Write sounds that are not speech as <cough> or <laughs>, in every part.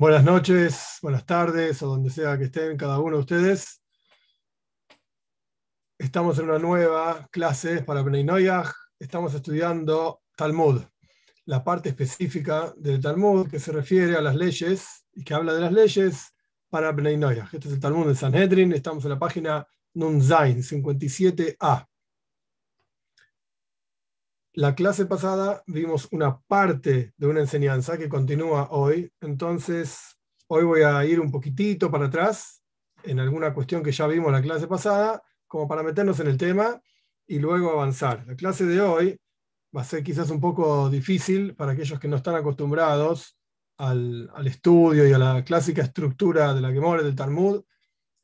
Buenas noches, buenas tardes, o donde sea que estén cada uno de ustedes. Estamos en una nueva clase para Noyaj. Estamos estudiando Talmud, la parte específica del Talmud que se refiere a las leyes y que habla de las leyes para Noyaj. Este es el Talmud de Sanhedrin. Estamos en la página Nunzain 57a. La clase pasada vimos una parte de una enseñanza que continúa hoy, entonces hoy voy a ir un poquitito para atrás en alguna cuestión que ya vimos la clase pasada, como para meternos en el tema y luego avanzar. La clase de hoy va a ser quizás un poco difícil para aquellos que no están acostumbrados al, estudio y a la clásica estructura de la Gemora del Talmud,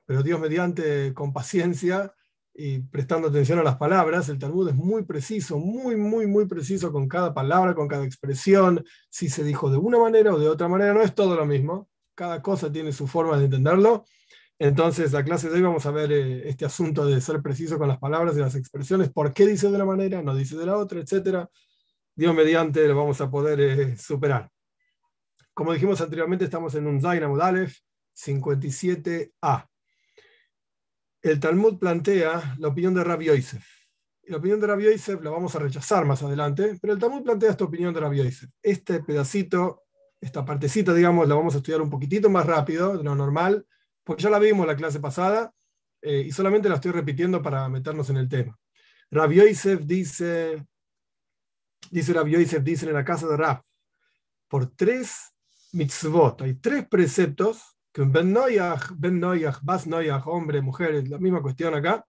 pero Dios mediante, con paciencia, y prestando atención a las palabras, el Talmud es muy preciso, muy, muy, muy preciso con cada palabra, con cada expresión, si se dijo de una manera o de otra manera, no es todo lo mismo, cada cosa tiene su forma de entenderlo. Entonces, la clase de hoy vamos a ver eh, este asunto de ser preciso con las palabras y las expresiones, por qué dice de una manera, no dice de la otra, etc. Dios mediante lo vamos a poder eh, superar. Como dijimos anteriormente, estamos en un Zaina Aleph 57a el Talmud plantea la opinión de Rabbi Yosef. la opinión de Rabbi Yosef la vamos a rechazar más adelante, pero el Talmud plantea esta opinión de Rabbi Yosef. Este pedacito, esta partecita, digamos, la vamos a estudiar un poquitito más rápido de lo normal, porque ya la vimos la clase pasada eh, y solamente la estoy repitiendo para meternos en el tema. Rabbi Yosef dice, dice Rabbi Yosef, dice en la casa de Rab, por tres mitzvot, hay tres preceptos que un Ben Noyach, Ben hombre, mujer, la misma cuestión acá.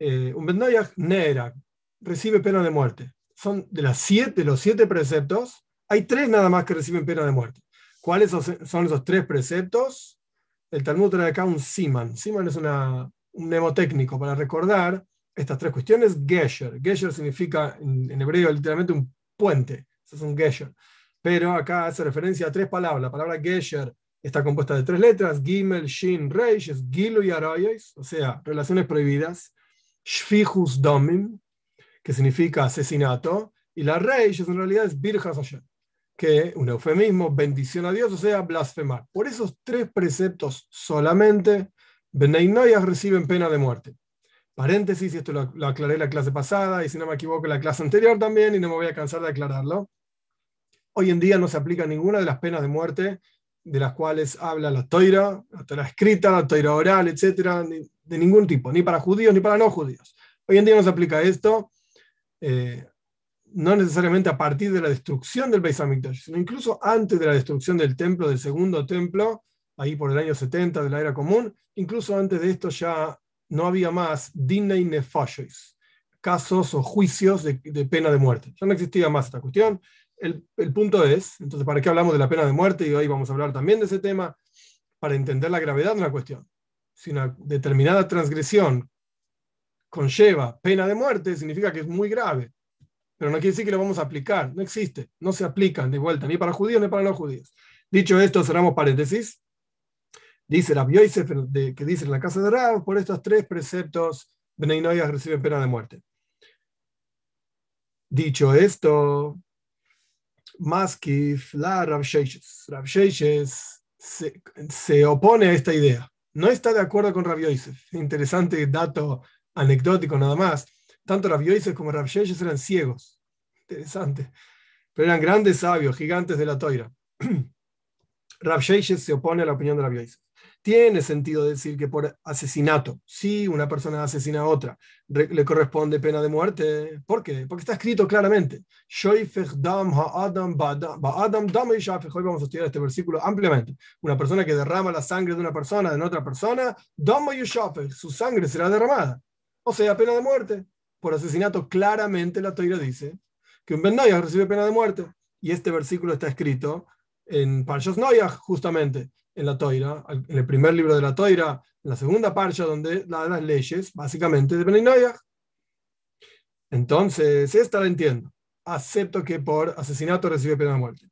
Eh, un Ben Noyach, Nera, recibe pena de muerte. Son de, las siete, los siete preceptos, hay tres nada más que reciben pena de muerte. ¿Cuáles son esos tres preceptos? El Talmud trae acá un Siman. Siman es una, un mnemotécnico para recordar estas tres cuestiones. Gesher. Gesher significa en, hebreo literalmente un puente. Eso es un Gesher. Pero acá hace referencia a tres palabras. La palabra Gesher está compuesta de tres letras, Gimel, Shin, Reish, es Gilu y Arayes, o sea, relaciones prohibidas, Shfihus Domim, que significa asesinato, y la Reish en realidad es Birjas Hashem, que un eufemismo, bendición a Dios, o sea, blasfemar. Por esos tres preceptos solamente, Benei reciben pena de muerte. Paréntesis, esto lo, lo aclaré en la clase pasada, y si no me equivoco, en la clase anterior también, y no me voy a cansar de aclararlo. Hoy en día no se aplica ninguna de las penas de muerte de las cuales habla la toira, la toira escrita, la toira oral, etcétera, de ningún tipo, ni para judíos ni para no judíos. Hoy en día no se aplica esto, eh, no necesariamente a partir de la destrucción del Beis Hamikdash, sino incluso antes de la destrucción del templo, del segundo templo, ahí por el año 70 de la era común, incluso antes de esto ya no había más dinei nefashois, casos o juicios de, de pena de muerte. Ya no existía más esta cuestión, el, punto es, entonces, ¿para qué hablamos de la pena de muerte? Y hoy vamos a hablar también de ese tema, para entender la gravedad de una cuestión. Si una determinada transgresión conlleva pena de muerte, significa que es muy grave. Pero no quiere decir que lo vamos a aplicar, no existe, no se aplican de vuelta, ni para judíos ni para no judíos. Dicho esto, cerramos paréntesis. Dice la Yosef, que dice en la casa de Rab, por estos tres preceptos, Beneinoyas reciben pena de muerte. Dicho esto, Maskif, la Rav Rav se, se, opone a esta idea. No está de acuerdo con Rav Yosef. Interesante dato anecdótico nada más. Tanto Rav Yosef como Rav eran ciegos. Interesante. Pero eran grandes sabios, gigantes de la toira. <clears throat> Rav se opone a la opinión de Rav Yosef. Tiene sentido decir que por asesinato, si una persona asesina a otra, le corresponde pena de muerte. ¿Por qué? Porque está escrito claramente. Hoy vamos a estudiar este versículo ampliamente. Una persona que derrama la sangre de una persona, de otra persona, su sangre será derramada. O sea, pena de muerte. por asesinato, claramente la Toira dice que un Ben Noyach recibe pena de muerte. Y este versículo está escrito en Parshas Noyach, justamente, en la Toira, en el primer libro de la Toira, en la segunda parcha, donde las leyes, básicamente, de Ben Noyach. Entonces, esta la entiendo. Acepto que por asesinato recibe pena de muerte.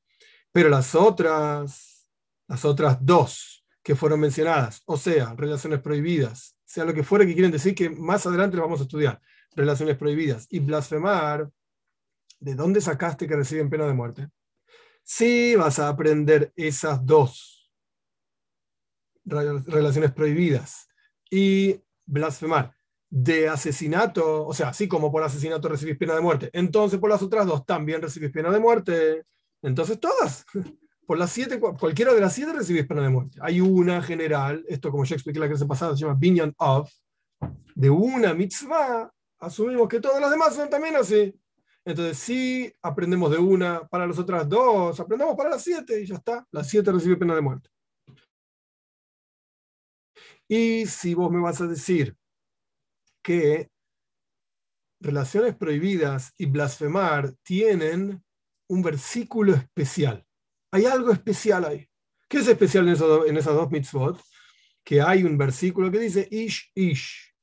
Pero las otras, las otras dos que fueron mencionadas, o sea, relaciones prohibidas, sea lo que fuera que quieren decir que más adelante vamos a estudiar, relaciones prohibidas y blasfemar, ¿de dónde sacaste que reciben pena de muerte? Si vas a aprender esas dos relaciones prohibidas y blasfemar de asesinato, o sea, así como por asesinato recibís pena de muerte, entonces por las otras dos también recibís pena de muerte. Entonces todas, <laughs> por las siete, cualquiera de las siete recibís pena de muerte. Hay una general, esto como ya expliqué la clase pasada, se llama Binyan of, de una mitzvah, asumimos que todas las demás son también así. Entonces, si aprendemos de una para las otras dos, aprendemos para las siete y ya está. Las siete recibe pena de muerte. Y si vos me vas a decir que relaciones prohibidas y blasfemar tienen un versículo especial. Hay algo especial ahí. ¿Qué es especial en, en esas dos mitzvot? Que hay un versículo que dice Ish Ish.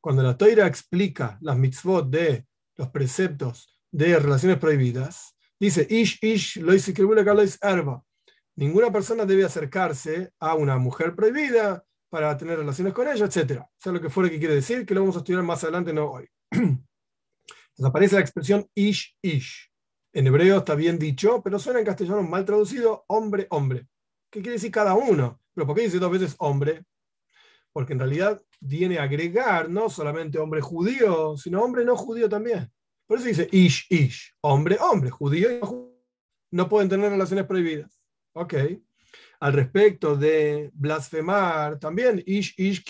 Cuando la Toira explica las mitzvot de los preceptos de relaciones prohibidas, dice Ish Ish lo erba. Ninguna persona debe acercarse a una mujer prohibida para tener relaciones con ella, etc. Sea lo que fuera que quiere decir, que lo vamos a estudiar más adelante, no hoy. <clears throat> Entonces aparece la expresión ish ish. En hebreo está bien dicho, pero suena en castellano mal traducido hombre, hombre. ¿Qué quiere decir cada uno? ¿Pero por qué dice dos veces hombre? Porque en realidad viene a agregar no solamente hombre judío, sino hombre no judío también. Por eso dice ish ish. Hombre, hombre, judío y no judío. No pueden tener relaciones prohibidas. Ok al respecto de blasfemar también, ish ish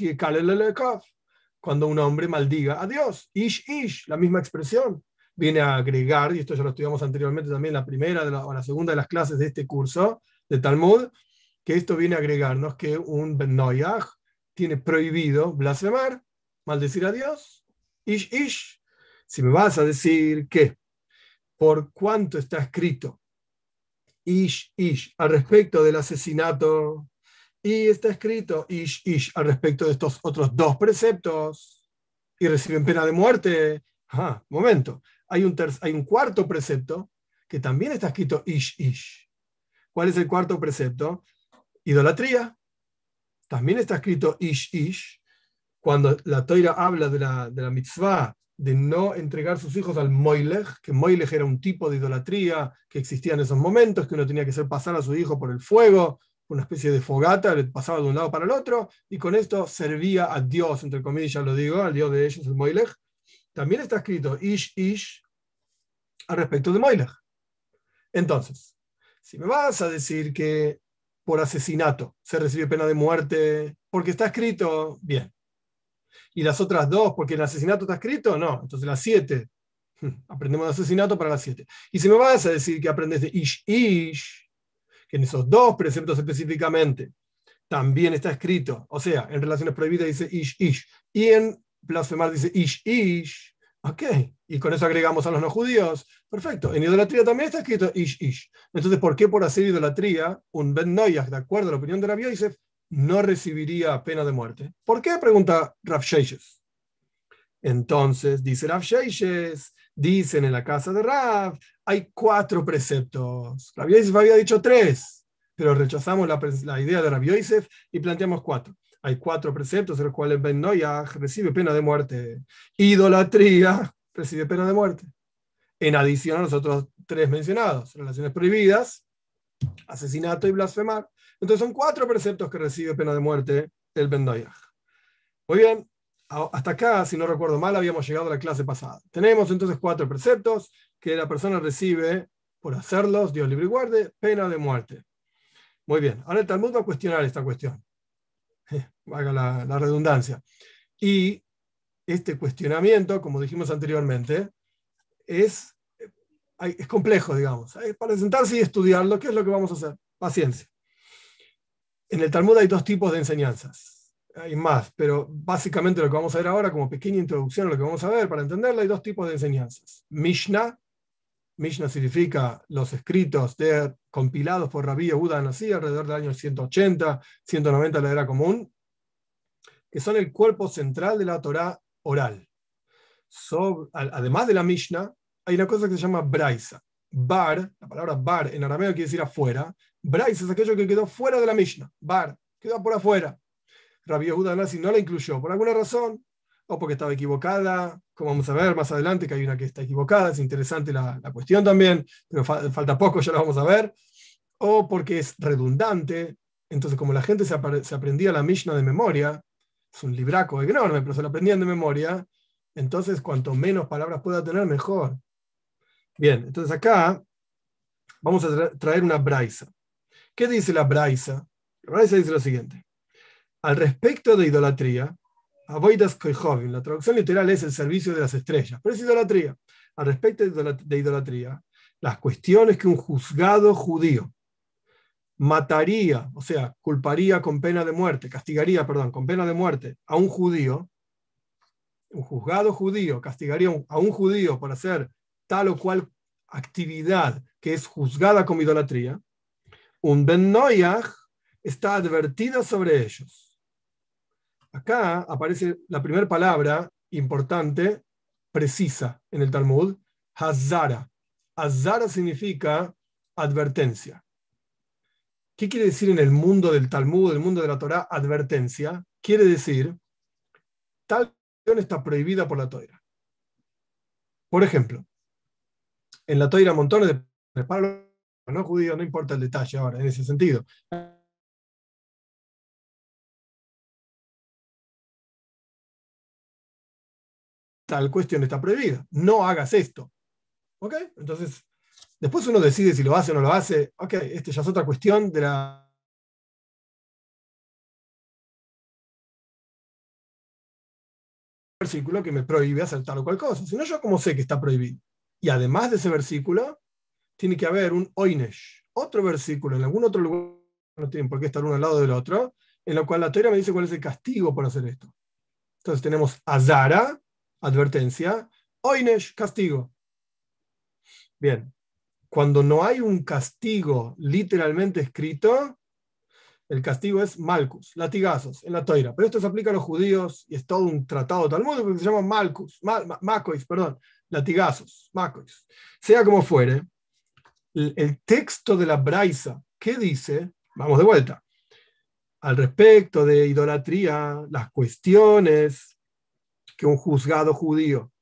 cuando un hombre maldiga a Dios, ish ish, la misma expresión, viene a agregar, y esto ya lo estudiamos anteriormente también la primera o la segunda de las clases de este curso de Talmud, que esto viene a agregarnos que un Ben tiene prohibido blasfemar, maldecir a Dios, ish ish. Si me vas a decir que por cuánto está escrito ish, ish, al respecto del asesinato. Y está escrito ish, ish, al respecto de estos otros dos preceptos. Y reciben pena de muerte. Ah, momento. Hay un, hay un cuarto precepto que también está escrito ish, ish. ¿Cuál es el cuarto precepto? Idolatría. También está escrito ish, ish. Cuando la toira habla de la, de la mitzvah de no entregar sus hijos al Moilech, que Moilech era un tipo de idolatría que existía en esos momentos, que uno tenía que hacer pasar a su hijo por el fuego, una especie de fogata, le pasaba de un lado para el otro, y con esto servía a Dios, entre comillas lo digo, al Dios de ellos, el Moilech. También está escrito Ish Ish al respecto de Moilech. Entonces, si me vas a decir que por asesinato se recibe pena de muerte, porque está escrito, bien, y las otras dos, porque el asesinato está escrito, no. Entonces las siete, aprendemos de asesinato para las siete. Y si me vas a decir que aprendes de ish ish, que en esos dos preceptos específicamente también está escrito, o sea, en relaciones prohibidas dice ish ish, y en blasfemar dice ish ish, ok, y con eso agregamos a los no judíos, perfecto. En idolatría también está escrito ish ish. Entonces, ¿por qué por hacer idolatría un Ben Noyach, de acuerdo a la opinión de la Yosef, no recibiría pena de muerte. ¿Por qué? Pregunta Rav. Entonces, dice Rav Sheishes, dicen en la casa de Rav, hay cuatro preceptos. Rav Yosef había dicho tres, pero rechazamos la, idea de Rav y planteamos cuatro. Hay cuatro preceptos en los cuales Ben Noyah recibe pena de muerte. Idolatría recibe pena de muerte. En adición a los otros tres mencionados, relaciones prohibidas, asesinato y blasfemar. Entonces son cuatro preceptos que recibe pena de muerte el Bendoyaj. Muy bien, hasta acá, si no recuerdo mal, habíamos llegado a la clase pasada. Tenemos entonces cuatro preceptos que la persona recibe por hacerlos, Dios libre y guarde, pena de muerte. Muy bien, ahora el Talmud va a cuestionar esta cuestión. Haga la, redundancia. Y este cuestionamiento, como dijimos anteriormente, es, es complejo, digamos. Para sentarse y estudiarlo, ¿qué es lo que vamos a hacer? Paciencia. En el Talmud hay dos tipos de enseñanzas. hay más, pero básicamente lo que vamos a ver ahora, como pequeña introducción a lo que vamos a ver, para entenderlo, hay dos tipos de enseñanzas. Mishnah, Mishnah significa los escritos de, compilados por Rabí Yehuda Nasi alrededor del año 180, 190 de la era común, que son el cuerpo central de la Torah oral. además de la Mishnah, hay una cosa que se llama Braisa. Bar, la palabra bar en arameo quiere decir afuera. Braisa es aquello que quedó fuera de la Mishnah. Bar, quedó por afuera. Rabbi Yehuda Nasi no la incluyó por alguna razón, o porque estaba equivocada, como vamos a ver más adelante, que hay una que está equivocada, es interesante la, cuestión también, pero falta poco, ya lo vamos a ver, o porque es redundante, entonces como la gente se, aprendía la Mishnah de memoria, es un libraco enorme, pero se la aprendían de memoria, entonces cuanto menos palabras pueda tener, mejor. Bien, entonces acá vamos a traer una braisa. ¿Qué dice la braisa? La braisa dice lo siguiente. Al respecto de idolatría, Avoidas Koihovin, la traducción literal es el servicio de las estrellas, pero es idolatría. Al respecto de idolatría, las cuestiones que un juzgado judío mataría, o sea, culparía con pena de muerte, castigaría, perdón, con pena de muerte a un judío, un juzgado judío castigaría a un judío por hacer tal o cual actividad que es juzgada como idolatría, un Ben Noyach está advertido sobre ellos acá aparece la primera palabra importante, precisa en el Talmud, Hazara. Hazara significa advertencia. ¿Qué quiere decir en el mundo del Talmud, el mundo de la Torah, advertencia? Quiere decir, tal acción está prohibida por la Torah. Por ejemplo, en la Torah montones de no judíos, no importa el detalle ahora, en ese sentido. tal cuestión está prohibida. No hagas esto. ¿Ok? Entonces, después uno decide si lo hace o no lo hace. Ok, este ya es otra cuestión de la... versículo que me prohíbe hacer tal o cual cosa. Si no, yo como sé que está prohibido. Y además de ese versículo, tiene que haber un oinesh, otro versículo en algún otro lugar, no tienen por qué estar uno al lado del otro, en lo cual la teoría me dice cuál es el castigo por hacer esto. Entonces tenemos Azara, advertencia, Oinesh, castigo. Bien, cuando no hay un castigo literalmente escrito, el castigo es Malcus, latigazos, en la toira. Pero esto se aplica a los judíos y es todo un tratado talmúdico que se llama Malcus, Mal, perdón, latigazos, Macois. Sea como fuere, el, texto de la Braisa, ¿qué dice? Vamos de vuelta. Al respecto de idolatría, las cuestiones que un juzgado judío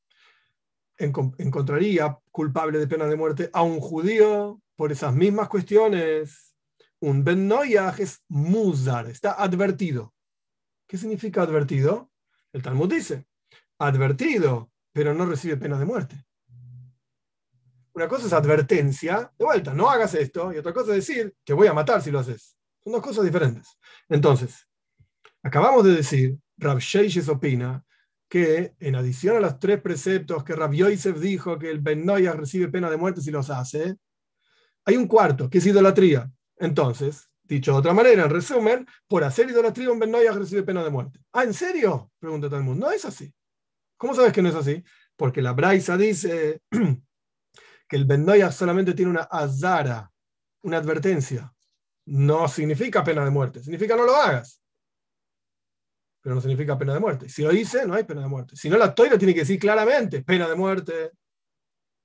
encontraría culpable de pena de muerte a un judío por esas mismas cuestiones. Un Ben es Muzar, está advertido. ¿Qué significa advertido? El Talmud dice, advertido, pero no recibe pena de muerte. Una cosa es advertencia, de vuelta, no hagas esto, y otra cosa es decir, te voy a matar si lo haces. Son dos cosas diferentes. Entonces, acabamos de decir, Rav Sheishes opina que en adición a los tres preceptos que Rabbi Yosef dijo que el Ben recibe pena de muerte si los hace, hay un cuarto, que es idolatría. Entonces, dicho de otra manera, en resumen, por hacer idolatría un Ben recibe pena de muerte. Ah, ¿en serio? Pregunta todo el mundo. No es así. ¿Cómo sabes que no es así? Porque la Braisa dice <clears throat> que el Ben solamente tiene una azara, una advertencia. No significa pena de muerte, significa no lo hagas pero no significa pena de muerte. Si lo dice, no hay pena de muerte. Si no, la toira tiene que decir claramente pena de muerte.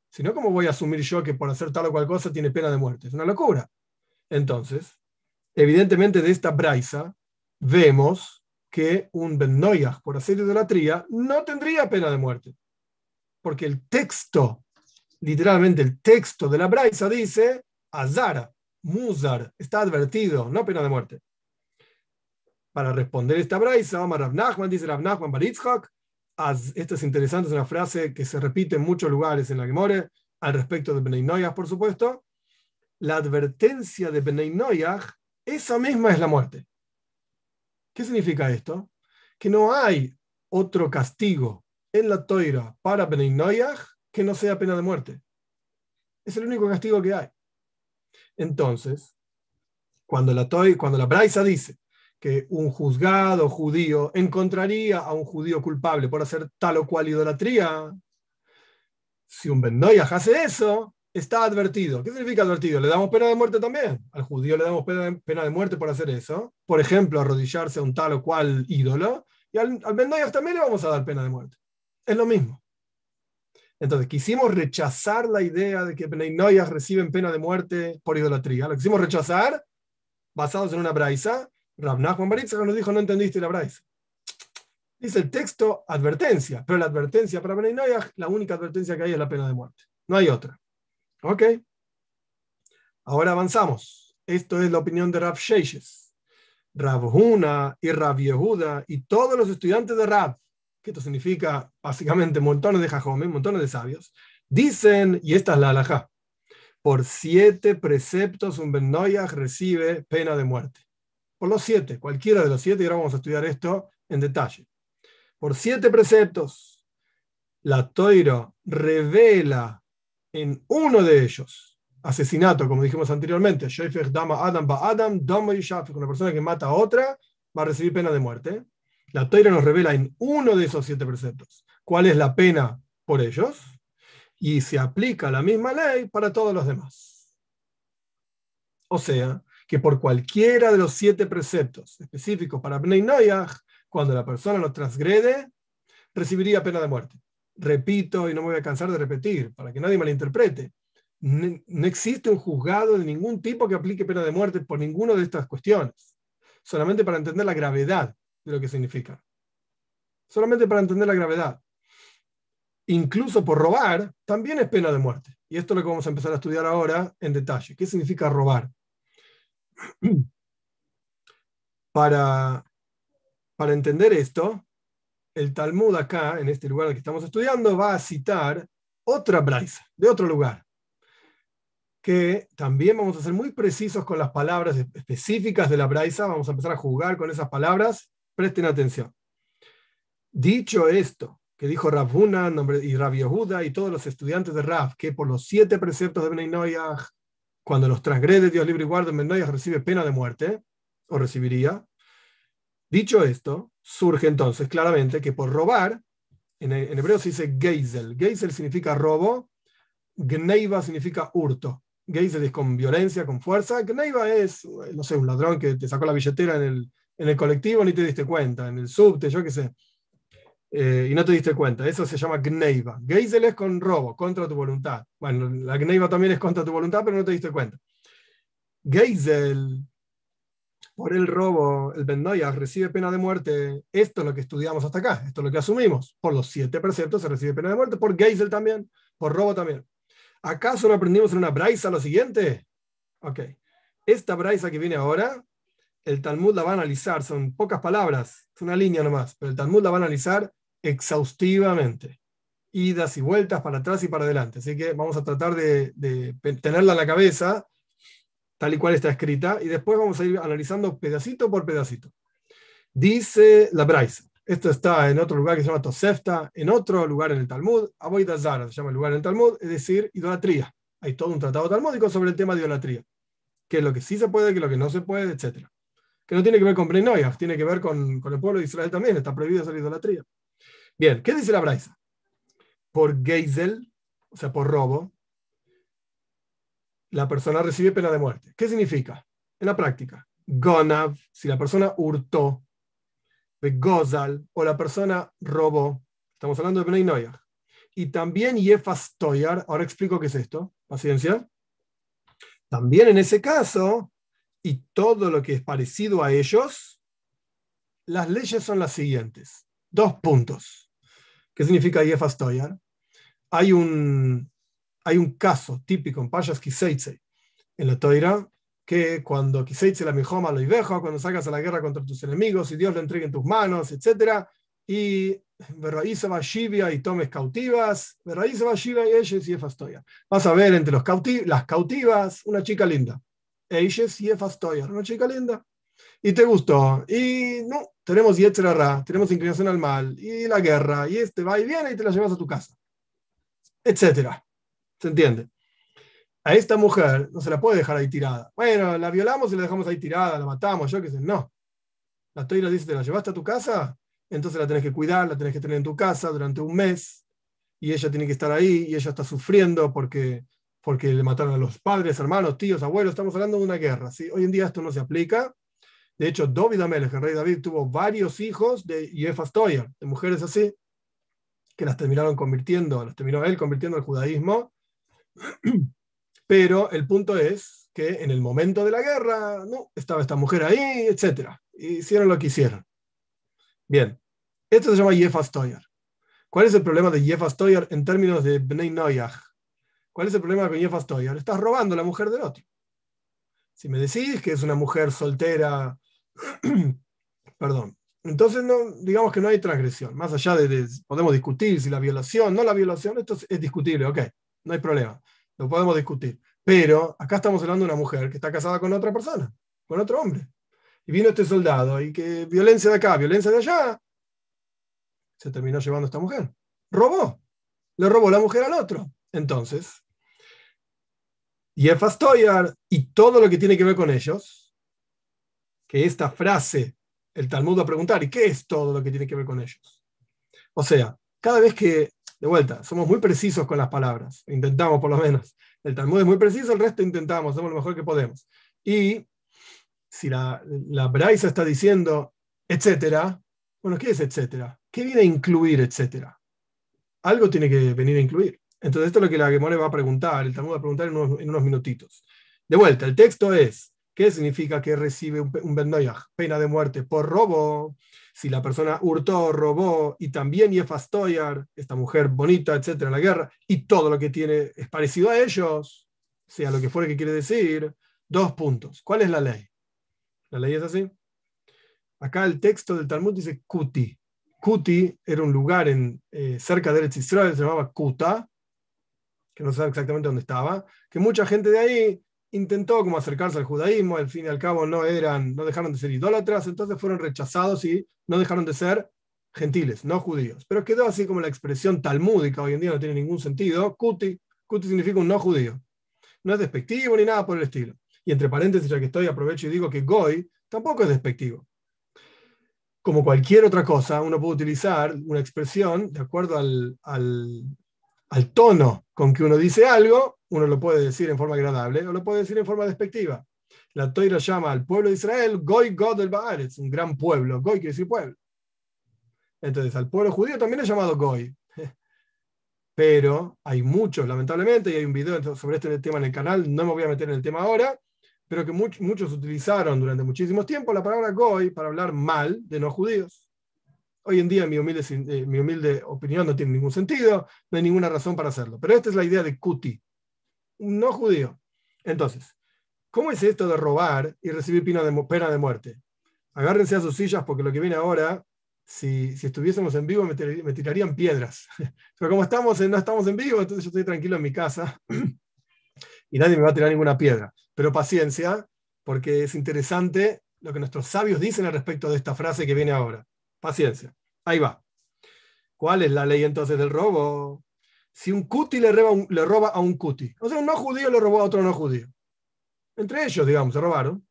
Si no, ¿cómo voy a asumir yo que por hacer tal o cual cosa tiene pena de muerte? Es una locura. Entonces, evidentemente de esta braisa vemos que un Ben por hacer idolatría no tendría pena de muerte. Porque el texto, literalmente el texto de la braisa dice Azara, Muzar, está advertido, no pena de muerte para responder esta braisa, Omar Rav dice Rav Nachman Baritzhak, esta es interesante, es una frase que se repite en muchos lugares en la Gemore, al respecto de Benay Noyach, por supuesto. La advertencia de Benay Noyach, esa misma es la muerte. ¿Qué significa esto? Que no hay otro castigo en la toira para Benay Noyach que no sea pena de muerte. Es el único castigo que hay. Entonces, cuando la, toy, cuando la Braisa dice que un juzgado judío encontraría a un judío culpable por hacer tal o cual idolatría. Si un Bendoyah hace eso, está advertido. ¿Qué significa advertido? ¿Le damos pena de muerte también? Al judío le damos pena de, muerte por hacer eso. Por ejemplo, arrodillarse a un tal o cual ídolo. Y al, al también le vamos a dar pena de muerte. Es lo mismo. Entonces, quisimos rechazar la idea de que Benay reciben pena de muerte por idolatría. Lo quisimos rechazar basados en una braisa. Rav Nachman nos dijo, no entendiste la braisa. Dice el texto advertencia, pero la advertencia para Benay la única advertencia que hay es la pena de muerte. No hay otra. Ok. Ahora avanzamos. Esto es la opinión de Rav Sheishes, Rav Huna y Rav Yehuda y todos los estudiantes de Rav que esto significa básicamente montones de jajomes, montones de sabios, dicen, y esta es la alajá, por siete preceptos un Ben recibe pena de muerte. Por los siete, cualquiera de los siete, y ahora vamos a estudiar esto en detalle. Por siete preceptos, la Toiro revela en uno de ellos, asesinato, como dijimos anteriormente, Dama Adam Ba Adam, una persona que mata a otra, va a recibir pena de muerte. La Toira nos revela en uno de esos siete preceptos cuál es la pena por ellos y se aplica la misma ley para todos los demás. O sea, que por cualquiera de los siete preceptos específicos para Bnei Noyach, cuando la persona lo transgrede, recibiría pena de muerte. Repito, y no me voy a cansar de repetir, para que nadie malinterprete, no existe un juzgado de ningún tipo que aplique pena de muerte por ninguna de estas cuestiones, solamente para entender la gravedad de lo que significa. Solamente para entender la gravedad. Incluso por robar, también es pena de muerte. Y esto es lo que vamos a empezar a estudiar ahora en detalle. ¿Qué significa robar? <clears throat> Para, para entender esto, el Talmud acá, en este lugar que estamos estudiando, va a citar otra braisa, de otro lugar, que también vamos a ser muy precisos con las palabras específicas de la braisa, vamos a empezar a jugar con esas palabras Presten atención. Dicho esto, que dijo Rabuna y Rav Yehuda y todos los estudiantes de Rav, que por los siete preceptos de Benay cuando los transgrede Dios libre y guarda en recibe pena de muerte, o recibiría. Dicho esto, surge entonces claramente que por robar, en, hebreo se dice geisel. Geisel significa robo, gneiva significa hurto. Geisel es con violencia, con fuerza. Gneiva es, no sé, un ladrón que te sacó la billetera en el, en el colectivo ni te diste cuenta, en el subte, yo qué sé, eh, y no te diste cuenta. Eso se llama Gneiva. Geisel es con robo, contra tu voluntad. Bueno, la Gneiva también es contra tu voluntad, pero no te diste cuenta. Geisel, por el robo, el Ben recibe pena de muerte. Esto es lo que estudiamos hasta acá, esto es lo que asumimos. Por los siete preceptos se recibe pena de muerte, por Geisel también, por robo también. ¿Acaso no aprendimos en una braisa lo siguiente? Ok. Esta braisa que viene ahora el Talmud la va a analizar, son pocas palabras, es una línea nomás, pero el Talmud la va a analizar exhaustivamente, idas y vueltas para atrás y para adelante. Así que vamos a tratar de, tenerla en la cabeza, tal y cual está escrita, y después vamos a ir analizando pedacito por pedacito. Dice la Braisa, esto está en otro lugar que se llama Tosefta, en otro lugar en el Talmud, Aboida se llama el lugar en el Talmud, es decir, idolatría. Hay todo un tratado talmúdico sobre el tema de idolatría, qué es lo que sí se puede, qué es lo que no se puede, etcétera que no tiene que ver con Brenoyah, tiene que ver con, el pueblo de Israel también, está prohibido hacer idolatría. Bien, ¿qué dice la Braisa? Por Geisel, o sea, por robo, la persona recibe pena de muerte. ¿Qué significa? En la práctica, Gonav, si la persona hurtó, Gozal, o la persona robó, estamos hablando de Bnei Y también Yefas Toyar, ahora explico qué es esto, paciencia. También en ese caso, y todo lo que es parecido a ellos, las leyes son las siguientes. Dos puntos. ¿Qué significa Yefas Toyar? Hay un, hay un caso típico en Payas Kiseitse, en la Toira, que cuando Kiseitse la mijoma lo ibejo, cuando salgas a la guerra contra tus enemigos y Dios lo entregue en tus manos, etc. Y va y tomes cautivas, va y ellos y Vas a ver entre las cautivas una chica linda y una chica linda. Y te gustó. Y no, tenemos Yetzerara, tenemos inclinación al mal, y la guerra, y este va y viene y te la llevas a tu casa. Etcétera. ¿Se entiende? A esta mujer no se la puede dejar ahí tirada. Bueno, la violamos y la dejamos ahí tirada, la matamos, yo qué sé. No. La toira dice, te la llevaste a tu casa, entonces la tenés que cuidar, la tenés que tener en tu casa durante un mes, y ella tiene que estar ahí, y ella está sufriendo porque, porque le mataron a los padres, hermanos, tíos, abuelos, estamos hablando de una guerra. ¿sí? Hoy en día esto no se aplica. De hecho, David Amelech, el rey David, tuvo varios hijos de Yefas Toya, de mujeres así, que las terminaron convirtiendo, las terminó él convirtiendo al judaísmo. <clears throat> Pero el punto es que en el momento de la guerra, no, estaba esta mujer ahí, etc. Hicieron lo que hicieron. Bien, esto se llama Yefas Toyer. ¿Cuál es el problema de Yefas Toyer en términos de Bnei Noyach? ¿Cuál es el problema con Yefas Toyer? Estás robando la mujer del otro. Si me decís que es una mujer soltera, <clears throat> perdón, entonces digamos que no hay transgresión. Más allá de, podemos discutir si la violación, no la violación, esto es, es discutible, ok, no hay problema, lo podemos discutir. Pero acá estamos hablando de una mujer que está casada con otra persona, con otro hombre. Y vino este soldado y que violencia de acá, violencia de allá, se terminó llevando a esta mujer. Robó. Le robó la mujer al otro. Entonces, Jefas Toyar y todo lo que tiene que ver con ellos, que esta frase, el Talmud va a preguntar, ¿y qué es todo lo que tiene que ver con ellos? O sea, cada vez que, de vuelta, somos muy precisos con las palabras, intentamos por lo menos. El Talmud es muy preciso, el resto intentamos, hacemos lo mejor que podemos. Y si la, la Braisa está diciendo, etcétera, bueno, ¿qué es etcétera? ¿Qué viene a incluir etcétera? Algo tiene que venir a incluir. Entonces, esto es lo que la Gemore va a preguntar, el Talmud va a preguntar en unos, en minutitos. De vuelta, el texto es, ¿qué significa que recibe un, un pena de muerte por robo? Si la persona hurtó, robó y también Yefastoyar, esta mujer bonita, etcétera, en la guerra, y todo lo que tiene es parecido a ellos, sea lo que fuera que quiere decir, dos puntos. ¿Cuál es la ley? La ley es así. Acá el texto del Talmud dice Kuti. Kuti era un lugar en, eh, cerca de Eretz Israel, se llamaba Kuta, que no sabe exactamente dónde estaba, que mucha gente de ahí intentó como acercarse al judaísmo, al fin y al cabo no eran, no dejaron de ser idólatras, entonces fueron rechazados y no dejaron de ser gentiles, no judíos. Pero quedó así como la expresión talmúdica, hoy en día no tiene ningún sentido, kuti, kuti significa un no judío. No es despectivo ni nada por el estilo. Y entre paréntesis, ya que estoy, aprovecho y digo que goy tampoco es despectivo como cualquier otra cosa, uno puede utilizar una expresión de acuerdo al, al, tono con que uno dice algo, uno lo puede decir en forma agradable o lo puede decir en forma despectiva. La Toira llama al pueblo de Israel Goy God del es un gran pueblo. Goy quiere decir pueblo. Entonces, al pueblo judío también es llamado Goy. <laughs> Pero hay muchos, lamentablemente, y hay un video sobre este tema en el canal, no me voy a meter en el tema ahora, pero que muchos, utilizaron durante muchísimo tiempo la palabra goy para hablar mal de no judíos. Hoy en día mi humilde, eh, mi humilde opinión no tiene ningún sentido, no hay ninguna razón para hacerlo. Pero esta es la idea de kuti, no judío. Entonces, ¿cómo es esto de robar y recibir pena de, muerte? Agárrense a sus sillas porque lo que viene ahora, si, si estuviésemos en vivo me, me, tirarían piedras. <laughs> Pero como estamos en, no estamos en vivo, entonces yo estoy tranquilo en mi casa <clears throat> y nadie me va a tirar ninguna piedra. Pero paciencia, porque es interesante lo que nuestros sabios dicen al respecto de esta frase que viene ahora. Paciencia. Ahí va. ¿Cuál es la ley entonces del robo? Si un cuti le roba, a un cuti, o sea, un no judío le robó a otro no judío. Entre ellos, digamos, se robaron.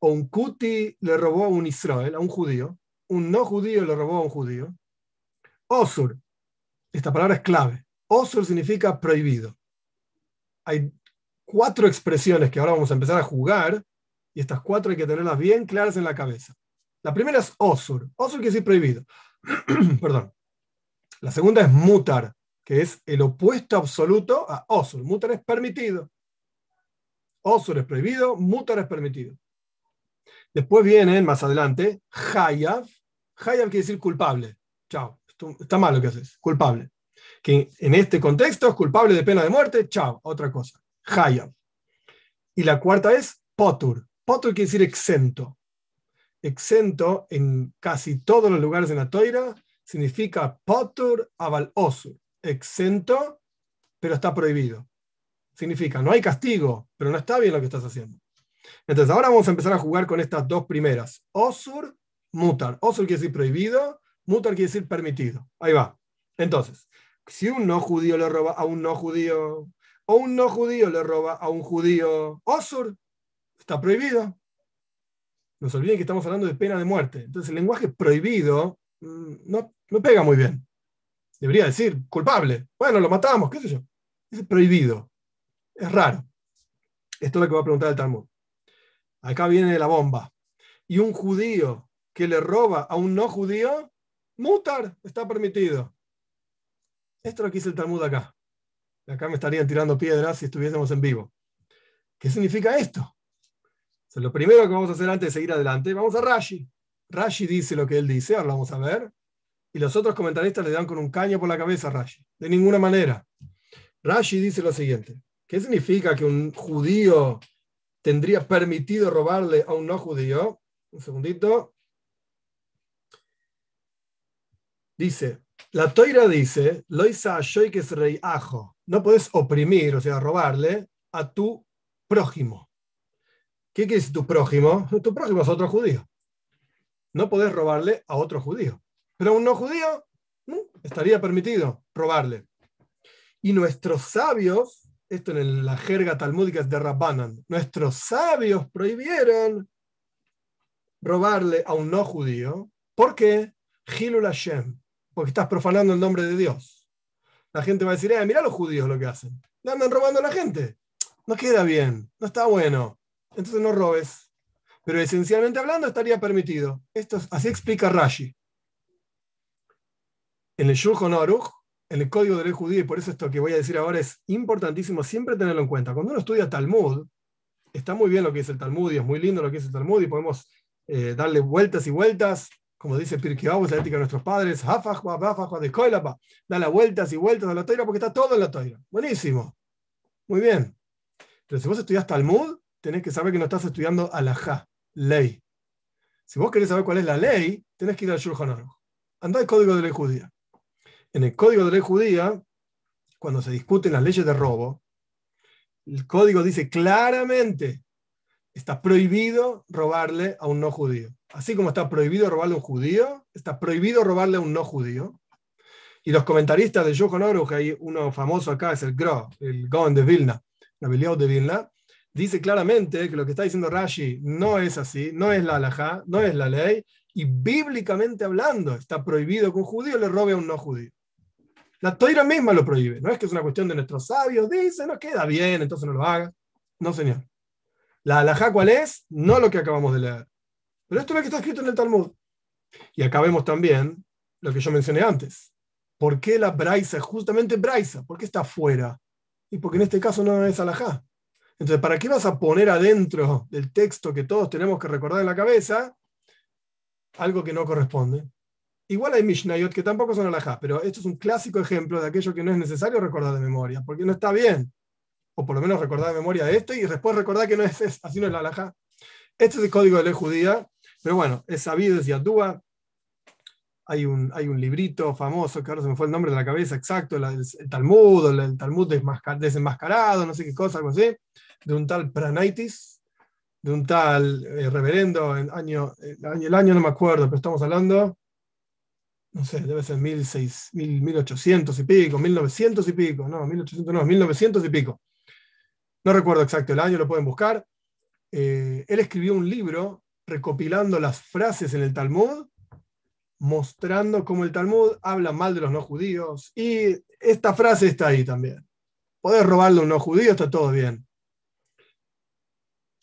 O un cuti le robó a un Israel, a un judío. Un no judío le robó a un judío. Osur. Esta palabra es clave. Osur significa prohibido hay cuatro expresiones que ahora vamos a empezar a jugar, y estas cuatro hay que tenerlas bien claras en la cabeza. La primera es osur. Osur quiere decir prohibido. <clears throat> Perdón. La segunda es mutar, que es el opuesto absoluto a osur. Mutar es permitido. Osur es prohibido, mutar es permitido. Después viene, más adelante, hayav. Hayav quiere decir culpable. Chao. Está mal lo que haces. Culpable que en este contexto es culpable de pena de muerte, chao, otra cosa. Hayab. Y la cuarta es potur. Potur quiere decir exento. Exento en casi todos los lugares en la toira significa potur aval osur. Exento, pero está prohibido. Significa, no hay castigo, pero no está bien lo que estás haciendo. Entonces, ahora vamos a empezar a jugar con estas dos primeras. Osur, mutar. Osur quiere decir prohibido, mutar quiere decir permitido. Ahí va. Entonces, si un no judío le roba a un no judío, o un no judío le roba a un judío, Osur, está prohibido. No olviden que estamos hablando de pena de muerte. Entonces el lenguaje prohibido mm, no, no pega muy bien. Debería decir culpable. Bueno, lo matamos, qué sé yo. Es prohibido. Es raro. Esto es lo que va a preguntar el Talmud. Acá viene la bomba. Y un judío que le roba a un no judío, mutar, está permitido. Esto es lo que dice el Talmud acá. Acá me estarían tirando piedras si estuviésemos en vivo. ¿Qué significa esto? Lo primero que vamos a hacer antes de seguir adelante, vamos a Rashi. Rashi dice lo que él dice, ahora lo vamos a ver. Y los otros comentaristas le dan con un caño por la cabeza a Rashi. De ninguna manera. Rashi dice lo siguiente. ¿Qué significa que un judío tendría permitido robarle a un no judío? Un segundito. Dice, la toira dice, Loisa rey ajo. No puedes oprimir, o sea, robarle a tu prójimo. ¿Qué quiere decir tu prójimo? Tu prójimo es otro judío. No podés robarle a otro judío. Pero a un no judío estaría permitido robarle. Y nuestros sabios, esto en la jerga talmúdica es de Rabbanan, nuestros sabios prohibieron robarle a un no judío. ¿Por qué? Hilul Hashem, porque estás profanando el nombre de Dios. La gente va a decir, eh, mira los judíos lo que hacen. Le andan robando a la gente. No queda bien, no está bueno entonces no robes. Pero esencialmente hablando estaría permitido. Esto así explica Rashi. En el Shulchan Aruch, en el código de ley judía, y por eso esto que voy a decir ahora es importantísimo siempre tenerlo en cuenta. Cuando uno estudia Talmud, está muy bien lo que dice el Talmud y es muy lindo lo que dice el Talmud y podemos eh, darle vueltas y vueltas, como dice Pirkei Avos, la ética de nuestros padres, de dale vueltas y vueltas a la toira porque está todo en la toira. Buenísimo. Muy bien. Pero si vos estudias Talmud, tenés que saber que no estás estudiando alajá, ley. Si vos querés saber cuál es la ley, tenés que ir al Shulchan Aruch. Anda al código de ley judía. En el código de ley judía, cuando se discuten las leyes de robo, el código dice claramente, está prohibido robarle a un no judío. Así como está prohibido robarle a un judío, está prohibido robarle a un no judío. Y los comentaristas de Shulchan Aruch, hay uno famoso acá, es el Gro, el Gaon de Vilna, la de Vilna, dice claramente que lo que está diciendo Rashi no es así, no es la halajá, no es la ley, y bíblicamente hablando está prohibido que un judío le robe a un no judío. La toira misma lo prohíbe, no es que es una cuestión de nuestros sabios, dice, no queda bien, entonces no lo haga. No, señor. La halajá, ¿cuál es? No lo que acabamos de leer. Pero esto es lo que está escrito en el Talmud. Y acá vemos también lo que yo mencioné antes. ¿Por qué la braisa justamente braisa? ¿Por qué está afuera? Y porque en este caso no es alajá. Entonces, ¿para qué vas a poner adentro del texto que todos tenemos que recordar en la cabeza algo que no corresponde? Igual hay Mishnayot que tampoco son alajá, pero esto es un clásico ejemplo de aquello que no es necesario recordar de memoria, porque no está bien. O por lo menos recordar de memoria esto y después recordar que no es, así no es la alajá. Este es el código de ley judía, pero bueno, es sabido, es Yadúa. Hay un, hay un librito famoso, que ahora se me fue el nombre de la cabeza exacto, el, Talmud, el, el Talmud desenmascarado, no sé qué cosa, algo así de un tal Pranaitis, de un tal eh, reverendo, el, año, el año no me acuerdo, pero estamos hablando, no sé, debe ser 1800 y pico, 1900 y pico, no, 1800 no, 1900 y pico. No recuerdo exacto el año, lo pueden buscar. Eh, él escribió un libro recopilando las frases en el Talmud, mostrando cómo el Talmud habla mal de los no judíos. Y esta frase está ahí también. Poder robarle a un no judío, está todo bien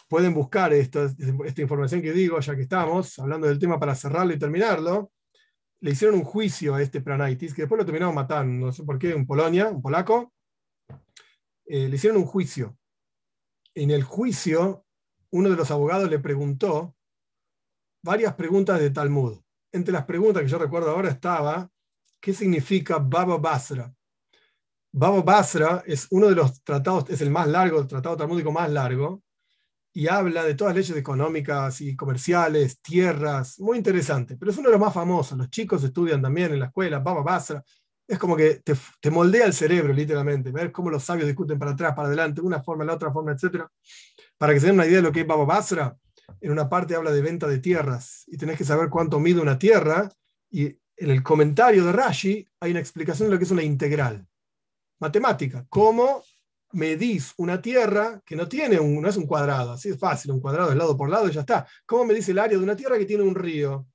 pueden buscar esta, esta información que digo, ya que estamos hablando del tema para cerrarlo y terminarlo. Le hicieron un juicio a este Pranaitis, que después lo terminaron matando, no sé por qué, en Polonia, un polaco. Eh, le hicieron un juicio. En el juicio, uno de los abogados le preguntó varias preguntas de Talmud. Entre las preguntas que yo recuerdo ahora estaba, ¿qué significa Baba Basra? Baba Basra es uno de los tratados, es el más largo, el tratado talmúdico más largo, y habla de todas las leyes económicas y comerciales, tierras, muy interesante, pero es uno de los más famosos. Los chicos estudian también en la escuela, Baba Basra. Es como que te, moldea el cerebro, literalmente, ver cómo los sabios discuten para atrás, para adelante, una forma, la otra forma, etc. Para que se den una idea de lo que es Baba Basra, en una parte habla de venta de tierras y tenés que saber cuánto mide una tierra. Y en el comentario de Rashi hay una explicación de lo que es una integral. Matemática, cómo medís una tierra que no tiene un, no es un cuadrado, así es fácil, un cuadrado de lado por lado y ya está. ¿Cómo medís el área de una tierra que tiene un río?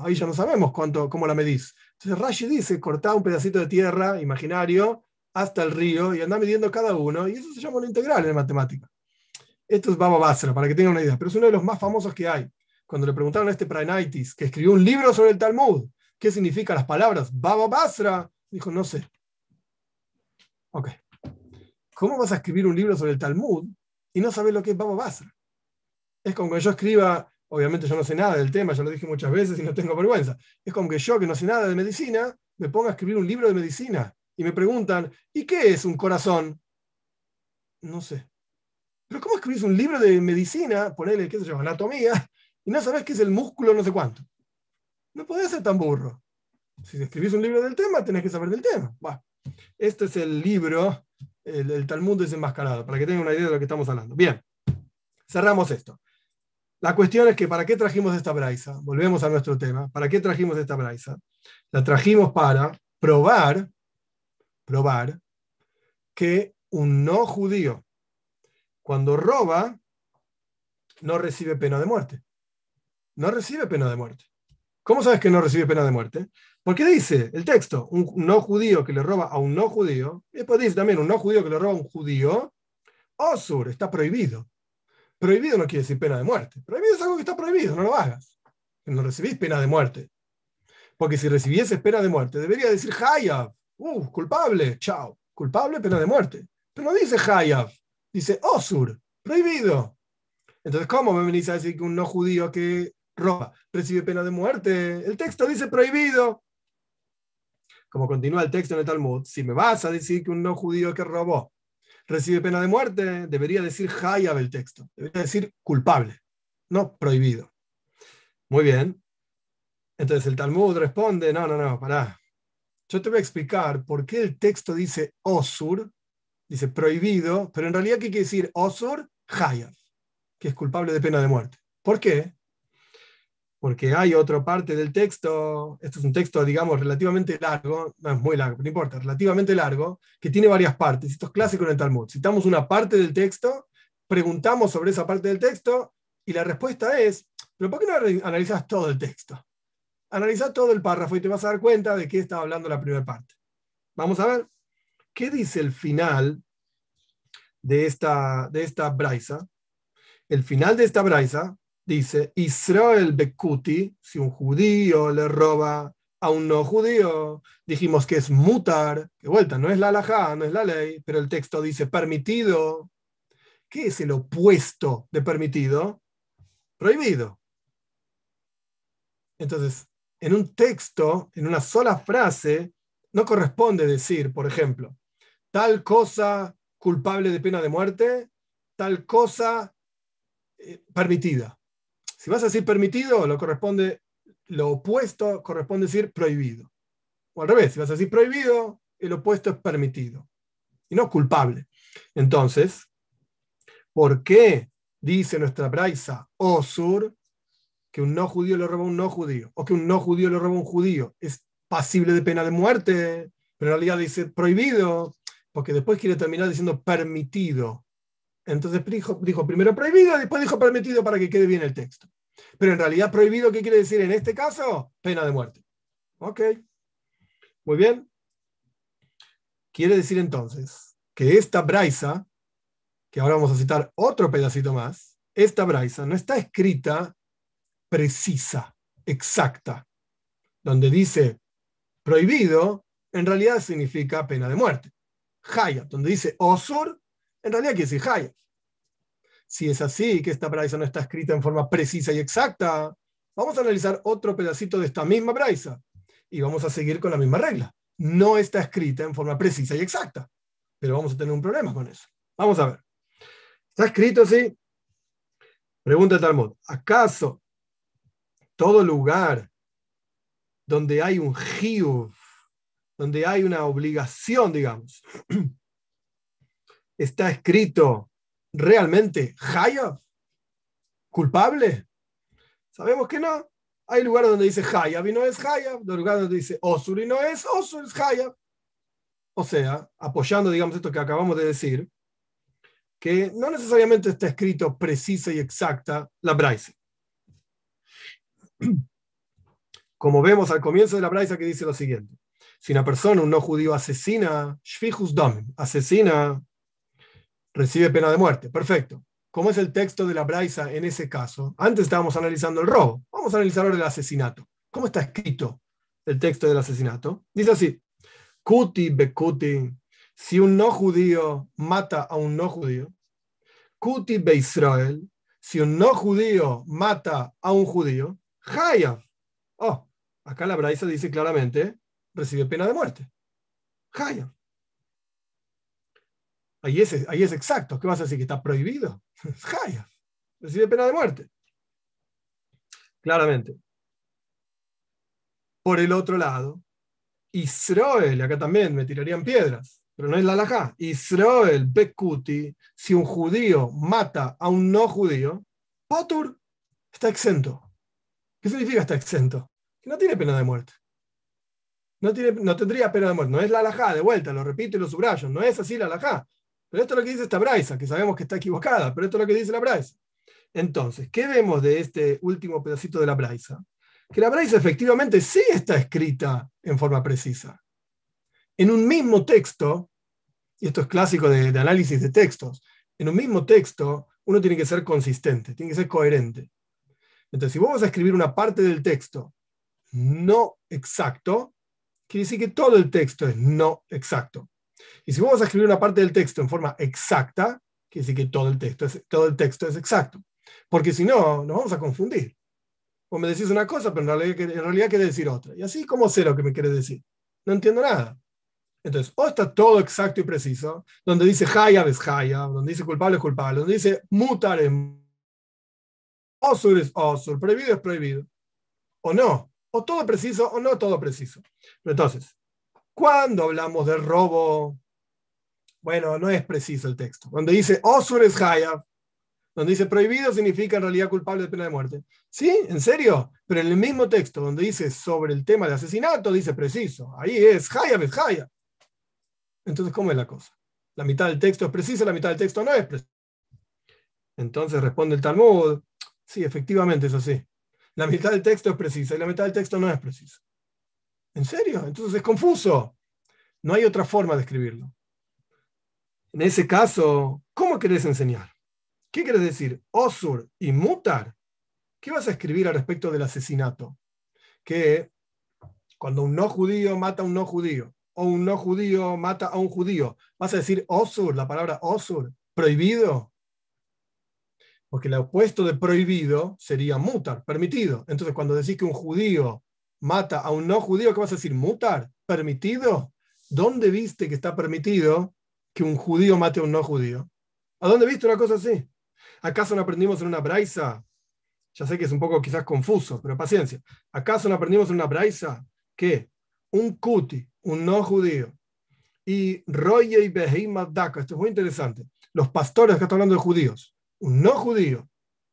ahí ya no sabemos cuánto, cómo la medís. Entonces Rashi dice, cortá un pedacito de tierra imaginario hasta el río y anda midiendo cada uno, y eso se llama una integral en matemática. Esto es Baba Basra, para que tengan una idea, pero es uno de los más famosos que hay. Cuando le preguntaron a este Prainaitis, que escribió un libro sobre el Talmud, ¿qué significan las palabras Baba Basra? Dijo, no sé. Ok. ¿Cómo vas a escribir un libro sobre el Talmud y no sabes lo que es Baba Basra? Es como que yo escriba obviamente yo no sé nada del tema, ya lo dije muchas veces y no tengo vergüenza. Es como que yo, que no sé nada de medicina, me ponga a escribir un libro de medicina y me preguntan, ¿y qué es un corazón? No sé. Pero ¿cómo escribís un libro de medicina, ponerle, qué se llama, anatomía, y no sabes qué es el músculo no sé cuánto? No podés ser tan burro. Si escribís un libro del tema, tenés que saber del tema. Este es el libro, el, el Talmud desenmascarado, para que tengan una idea de lo que estamos hablando. Bien, cerramos esto. La cuestión es que ¿para qué trajimos esta braisa? Volvemos a nuestro tema. ¿Para qué trajimos esta braisa? La trajimos para probar, probar que un no judío, cuando roba, no recibe pena de muerte. No recibe pena de muerte. ¿Cómo sabes que no recibe pena de muerte? Porque dice el texto, un no judío que le roba a un no judío, y después dice también un no judío que le roba a un judío, osur, está prohibido. Prohibido no quiere decir pena de muerte. Prohibido es algo que está prohibido, no lo hagas. No recibís pena de muerte. Porque si recibieses pena de muerte, debería decir Hayab. Uh, culpable, chao. Culpable, pena de muerte. Pero no dice Hayab, dice Osur, prohibido. Entonces, ¿cómo me venís a decir que un no judío que roba recibe pena de muerte? El texto dice prohibido. Como continúa el texto en el Talmud, si me vas a decir que un no judío que robó recibe pena de muerte, debería decir Hayab el texto, debería decir culpable, no prohibido. Muy bien. Entonces el Talmud responde, no, no, no, pará. Yo te voy a explicar por qué el texto dice Osur, dice prohibido, pero en realidad ¿qué quiere decir Osur? Hayab, que es culpable de pena de muerte. ¿Por qué? porque hay otra parte del texto, esto es un texto, digamos, relativamente largo, no es muy largo, no importa, relativamente largo, que tiene varias partes. Esto es clásico en el Talmud. Citamos una parte del texto, preguntamos sobre esa parte del texto, y la respuesta es, pero ¿por qué no analizas todo el texto? Analiza todo el párrafo y te vas a dar cuenta de qué estaba hablando la primera parte. Vamos a ver, ¿qué dice el final de esta, de esta braisa? El final de esta braisa dice Israel Bekuti, si un judío le roba a un no judío, dijimos que es mutar, de vuelta, no es la halajá, no es la ley, pero el texto dice permitido. ¿Qué es el opuesto de permitido? Prohibido. Entonces, en un texto, en una sola frase, no corresponde decir, por ejemplo, tal cosa culpable de pena de muerte, tal cosa eh, permitida. Si vas a decir permitido, lo corresponde, lo opuesto corresponde decir prohibido. O al revés, si vas a decir prohibido, el opuesto es permitido. Y no culpable. Entonces, ¿por qué dice nuestra Braisa Osur que un no judío le roba a un no judío? O que un no judío le roba a un judío. Es pasible de pena de muerte, pero en realidad dice prohibido, porque después quiere terminar diciendo permitido. Entonces dijo, primero prohibido, después dijo permitido para que quede bien el texto. Pero en realidad prohibido, ¿qué quiere decir en este caso? Pena de muerte. Ok. Muy bien. Quiere decir entonces que esta braisa, que ahora vamos a citar otro pedacito más, esta braisa no está escrita precisa, exacta, donde dice prohibido, en realidad significa pena de muerte. Hayat, donde dice osur, en realidad quiere decir hayat. Si es así, que esta braisa no está escrita en forma precisa y exacta, vamos a analizar otro pedacito de esta misma braisa y vamos a seguir con la misma regla. No está escrita en forma precisa y exacta, pero vamos a tener un problema con eso. Vamos a ver. ¿Está escrito así? Pregunta Talmud. ¿Acaso todo lugar donde hay un donde hay una obligación, digamos, <clears throat> está escrito realmente Hayab? ¿Culpable? Sabemos que no. Hay lugares donde dice Hayab y no es Hayab, hay lugares donde dice Osur y no es Osur, es Hayab. O sea, apoyando, digamos, esto que acabamos de decir, que no necesariamente está escrito precisa y exacta la Braisa. <clears throat> Como vemos al comienzo de la Braisa que dice lo siguiente. Si una persona, un no judío, asesina, shfihus dom, asesina, recibe pena de muerte. Perfecto. ¿Cómo es el texto de la Braisa en ese caso? Antes estábamos analizando el robo. Vamos a analizar ahora el asesinato. ¿Cómo está escrito el texto del asesinato? Dice así: Kuti bekuti. Si un no judío mata a un no judío, Kuti be Israel. Si un no judío mata a un judío, Hayav. Oh, acá la Braisa dice claramente: recibe pena de muerte. Hayav. Ahí es, exacto. ¿Qué vas a decir? ¿Que está prohibido? <laughs> Hayav. Recibe pena de muerte. Claramente. Por el otro lado, Israel, acá también me tirarían piedras, pero no es la alajá. Israel, Bekuti, si un judío mata a un no judío, Potur está exento. ¿Qué significa está exento? Que no tiene pena de muerte. No, tiene, no tendría pena de muerte. No es la alajá, de vuelta, lo repito y lo subrayo. No es así la alajá. Pero esto es lo que dice esta Braisa, que sabemos que está equivocada, pero esto es lo que dice la Braisa. Entonces, ¿qué vemos de este último pedacito de la Braisa? que la Braisa efectivamente sí está escrita en forma precisa. En un mismo texto, y esto es clásico de, de, análisis de textos, en un mismo texto uno tiene que ser consistente, tiene que ser coherente. Entonces, si vamos a escribir una parte del texto no exacto, quiere decir que todo el texto es no exacto. Y si vamos a escribir una parte del texto en forma exacta, quiere decir que todo el texto es, todo el texto es exacto. Porque si no, nos vamos a confundir o me decís una cosa, pero en realidad, en quiere decir otra. Y así, ¿cómo sé lo que me quiere decir? No entiendo nada. Entonces, o está todo exacto y preciso, donde dice Hayab es Hayab, donde dice culpable es culpable, donde dice mutar es osur es osur, prohibido es prohibido. O no, o todo preciso o no todo preciso. Entonces, cuando hablamos del robo, bueno, no es preciso el texto. Donde dice osur es Hayab, donde dice prohibido significa en realidad culpable de pena de muerte. ¿Sí? ¿En serio? Pero en el mismo texto donde dice sobre el tema de asesinato, dice preciso. Ahí es Haya es Haya. Entonces, ¿cómo es la cosa? La mitad del texto es preciso, la mitad del texto no es preciso. Entonces responde el Talmud, sí, efectivamente es así. La mitad del texto es precisa y la mitad del texto no es preciso. ¿En serio? Entonces es confuso. No hay otra forma de escribirlo. En ese caso, ¿cómo querés enseñar? ¿Qué quiere decir? Osur y mutar. ¿Qué vas a escribir al respecto del asesinato? Que cuando un no judío mata a un no judío, o un no judío mata a un judío, vas a decir osur, la palabra osur, prohibido. Porque el opuesto de prohibido sería mutar, permitido. Entonces, cuando decís que un judío mata a un no judío, ¿qué vas a decir? Mutar, permitido. ¿Dónde viste que está permitido que un judío mate a un no judío? ¿A dónde viste una cosa así? ¿Acaso no aprendimos en una braisa? Ya sé que es un poco quizás confuso, pero paciencia. ¿Acaso no aprendimos en una braisa que un cuti, un no judío, y Roye y Beheimah Daka, esto es muy interesante, los pastores, que están hablando de judíos, un no judío,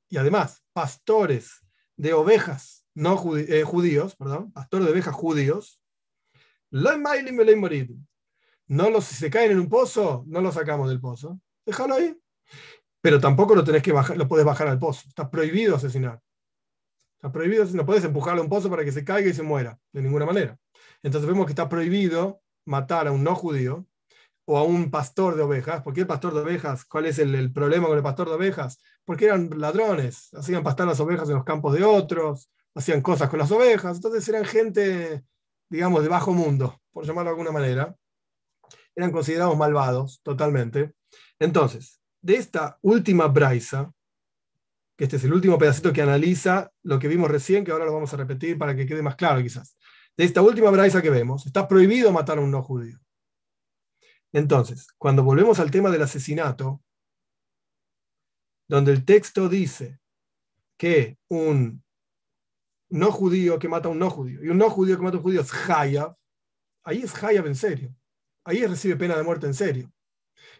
y además pastores de ovejas no eh, judíos, perdón, pastores de ovejas judíos, no los, si se caen en un pozo, no los sacamos del pozo. Déjalo ahí pero tampoco lo tenés que bajar, lo puedes bajar al pozo. Está prohibido asesinar. Está prohibido, no puedes empujarlo a un pozo para que se caiga y se muera, de ninguna manera. Entonces vemos que está prohibido matar a un no judío o a un pastor de ovejas. ¿Por qué el pastor de ovejas? ¿Cuál es el, el problema con el pastor de ovejas? Porque eran ladrones, hacían pastar las ovejas en los campos de otros, hacían cosas con las ovejas. Entonces eran gente, digamos, de bajo mundo, por llamarlo de alguna manera. Eran considerados malvados, totalmente. Entonces, de esta última braisa, que este es el último pedacito que analiza lo que vimos recién, que ahora lo vamos a repetir para que quede más claro quizás. De esta última braisa que vemos, está prohibido matar a un no judío. Entonces, cuando volvemos al tema del asesinato, donde el texto dice que un no judío que mata a un no judío y un no judío que mata a un judío es Hayab, ahí es Hayab en serio. Ahí recibe pena de muerte en serio.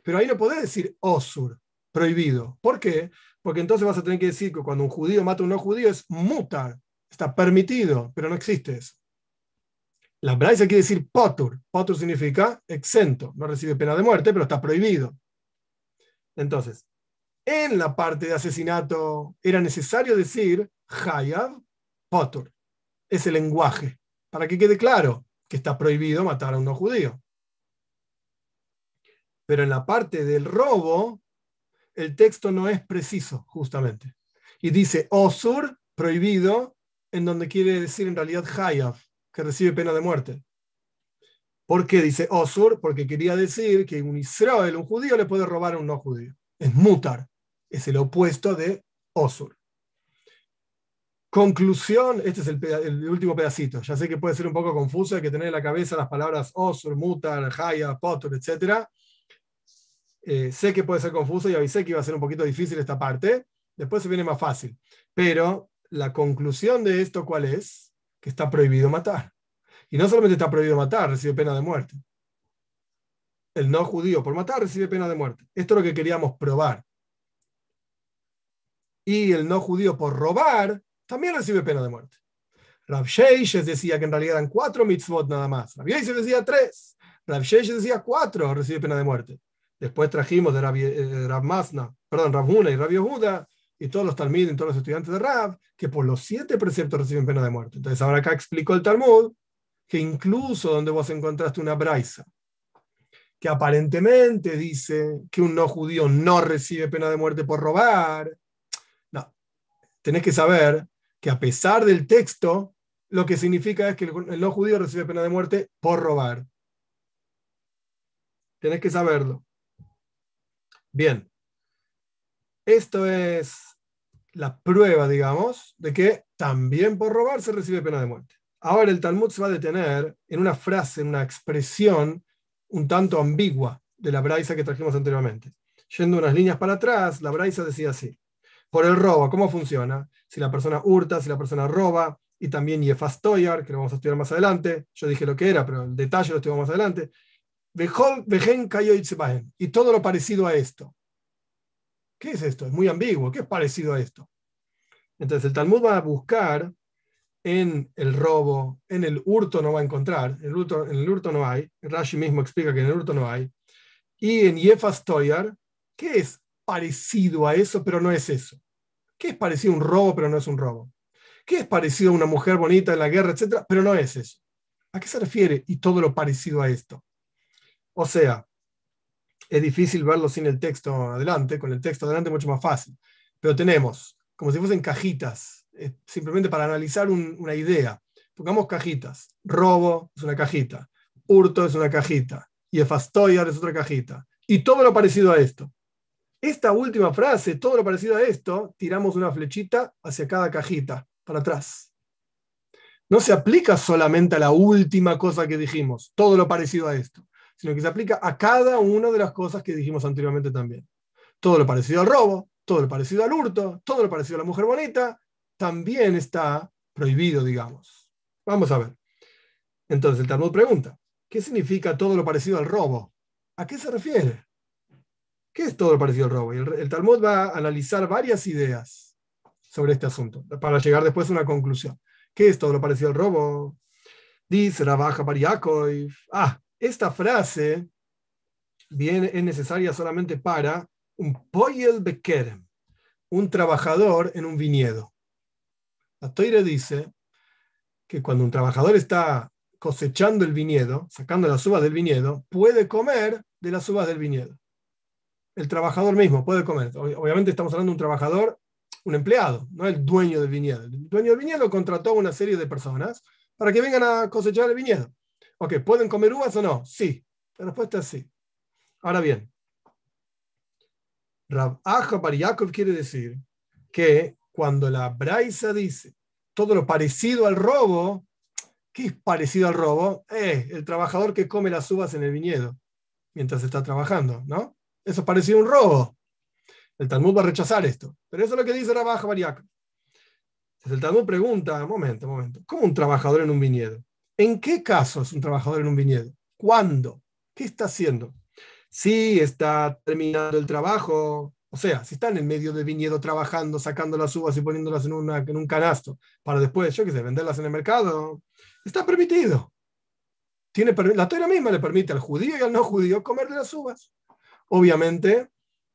Pero ahí no podés decir osur, prohibido. ¿Por qué? Porque entonces vas a tener que decir que cuando un judío mata a un no judío es mutar, está permitido, pero no existe eso. La Braisa quiere decir potur. Potur significa exento, no recibe pena de muerte, pero está prohibido. Entonces, en la parte de asesinato era necesario decir Hayab potur. Es el lenguaje, para que quede claro que está prohibido matar a un no judío. Pero en la parte del robo, el texto no es preciso, justamente. Y dice Osur, prohibido, en donde quiere decir en realidad Hayab, que recibe pena de muerte. ¿Por qué dice Osur? Porque quería decir que un Israel, un judío, le puede robar a un no judío. Es mutar, es el opuesto de Osur. Conclusión, este es el, último pedacito. Ya sé que puede ser un poco confuso, hay que tener en la cabeza las palabras Osur, mutar, Haya, Potur, etc. Eh, sé que puede ser confuso y avisé que iba a ser un poquito difícil esta parte. Después se viene más fácil. Pero la conclusión de esto, ¿cuál es? Que está prohibido matar. Y no solamente está prohibido matar, recibe pena de muerte. El no judío por matar recibe pena de muerte. Esto es lo que queríamos probar. Y el no judío por robar también recibe pena de muerte. Rav Sheishes decía que en realidad eran cuatro mitzvot nada más. Rav Sheishes decía tres. Rav Sheishes decía cuatro, recibe pena de muerte. Después trajimos de Rav, eh, Masna, perdón, Rav Huna y Rav Yehuda y todos los Talmud y todos los estudiantes de Rab, que por los siete preceptos reciben pena de muerte. Entonces ahora acá explicó el Talmud que incluso donde vos encontraste una braisa, que aparentemente dice que un no judío no recibe pena de muerte por robar, no, tenés que saber que a pesar del texto, lo que significa es que el no judío recibe pena de muerte por robar. Tenés que saberlo. Bien. Esto es la prueba, digamos, de que también por robar se recibe pena de muerte. Ahora el Talmud se va a detener en una frase, en una expresión un tanto ambigua de la Braisa que trajimos anteriormente. Yendo unas líneas para atrás, la Braisa decía así: por el robo, ¿cómo funciona? Si la persona hurta, si la persona roba, y también Yefastoyar, que lo vamos a estudiar más adelante. Yo dije lo que era, pero el detalle lo estudiamos más adelante. Y todo lo parecido a esto. ¿Qué es esto? Es muy ambiguo. ¿Qué es parecido a esto? Entonces el Talmud va a buscar en el robo, en el hurto no va a encontrar, en el hurto, no hay, Rashi mismo explica que en el hurto no hay, y en Yefas Toyar, ¿qué es parecido a eso, pero no es eso? ¿Qué es parecido a un robo, pero no es un robo? ¿Qué es parecido a una mujer bonita en la guerra, etcétera, pero no es eso? ¿A qué se refiere y todo lo parecido a esto? O sea, es difícil verlo sin el texto adelante, con el texto adelante mucho más fácil. Pero tenemos, como si fuesen cajitas, eh, simplemente para analizar una idea. Pongamos cajitas. Robo es una cajita, hurto es una cajita, y efastoyar es otra cajita. Y todo lo parecido a esto. Esta última frase, todo lo parecido a esto, tiramos una flechita hacia cada cajita, para atrás. No se aplica solamente a la última cosa que dijimos, todo lo parecido a esto sino que se aplica a cada una de las cosas que dijimos anteriormente también. Todo lo parecido al robo, todo lo parecido al hurto, todo lo parecido a la mujer bonita, también está prohibido, digamos. Vamos a ver. Entonces el Talmud pregunta, ¿qué significa todo lo parecido al robo? ¿A qué se refiere? ¿Qué es todo lo parecido al robo? Y el, Talmud va a analizar varias ideas sobre este asunto, para llegar después a una conclusión. ¿Qué es todo lo parecido al robo? Dice Rabaja Pariakov. Ah, esta frase viene, es necesaria solamente para un poyel bekerem, un trabajador en un viñedo. La Toire dice que cuando un trabajador está cosechando el viñedo, sacando las uvas del viñedo, puede comer de las uvas del viñedo. El trabajador mismo puede comer. Obviamente estamos hablando de un trabajador, un empleado, no el dueño del viñedo. El dueño del viñedo contrató a una serie de personas para que vengan a cosechar el viñedo. Ok, ¿pueden comer uvas o no? Sí. La respuesta es sí. Ahora bien, Rab Aja quiere decir que cuando la Braisa dice todo lo parecido al robo, ¿qué es parecido al robo? Eh, el trabajador que come las uvas en el viñedo mientras está trabajando, ¿no? Eso es un robo. El Talmud va a rechazar esto. Pero eso es lo que dice Aja Bariakov. Entonces el Talmud pregunta, momento, momento, ¿cómo un trabajador en un viñedo? ¿En qué caso es un trabajador en un viñedo? ¿Cuándo? ¿Qué está haciendo? Si está terminando el trabajo, o sea, si está en el medio del viñedo trabajando, sacando las uvas y poniéndolas en, un canasto para después, yo qué sé, venderlas en el mercado, está permitido. tiene, la Torah misma le permite al judío y al no judío comer de las uvas. Obviamente,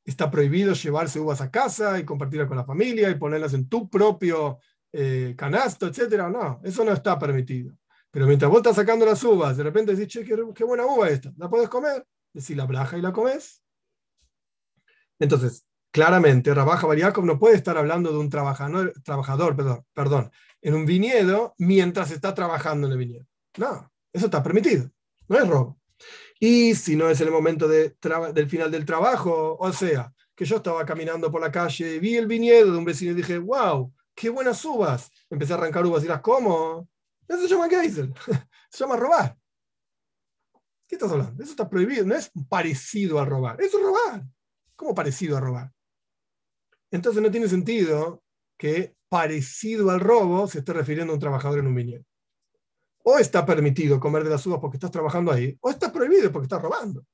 está prohibido llevarse uvas a casa y compartirlas con la familia y ponerlas en tu propio eh, canasto, etc. No, eso no está permitido. Pero mientras vos estás sacando las uvas, de repente decís, che, qué, buena uva esta, ¿la puedes comer? Decís la braja y la comes. Entonces, claramente, Rabaja Bariakov no puede estar hablando de un trabajador, trabajador perdón, perdón, en un viñedo mientras está trabajando en el viñedo. No, eso está permitido, no es robo. Y si no es el momento de del final del trabajo, o sea, que yo estaba caminando por la calle, vi el viñedo de un vecino y dije, wow, qué buenas uvas. Empecé a arrancar uvas y las como. Eso se llama Geisel. <laughs> Se llama robar. ¿Qué estás hablando? Eso está prohibido. No es parecido a robar. Eso es robar. ¿Cómo parecido a robar? Entonces no tiene sentido que parecido al robo se esté refiriendo a un trabajador en un viñedo. O está permitido comer de las uvas porque estás trabajando ahí, o está prohibido porque estás robando.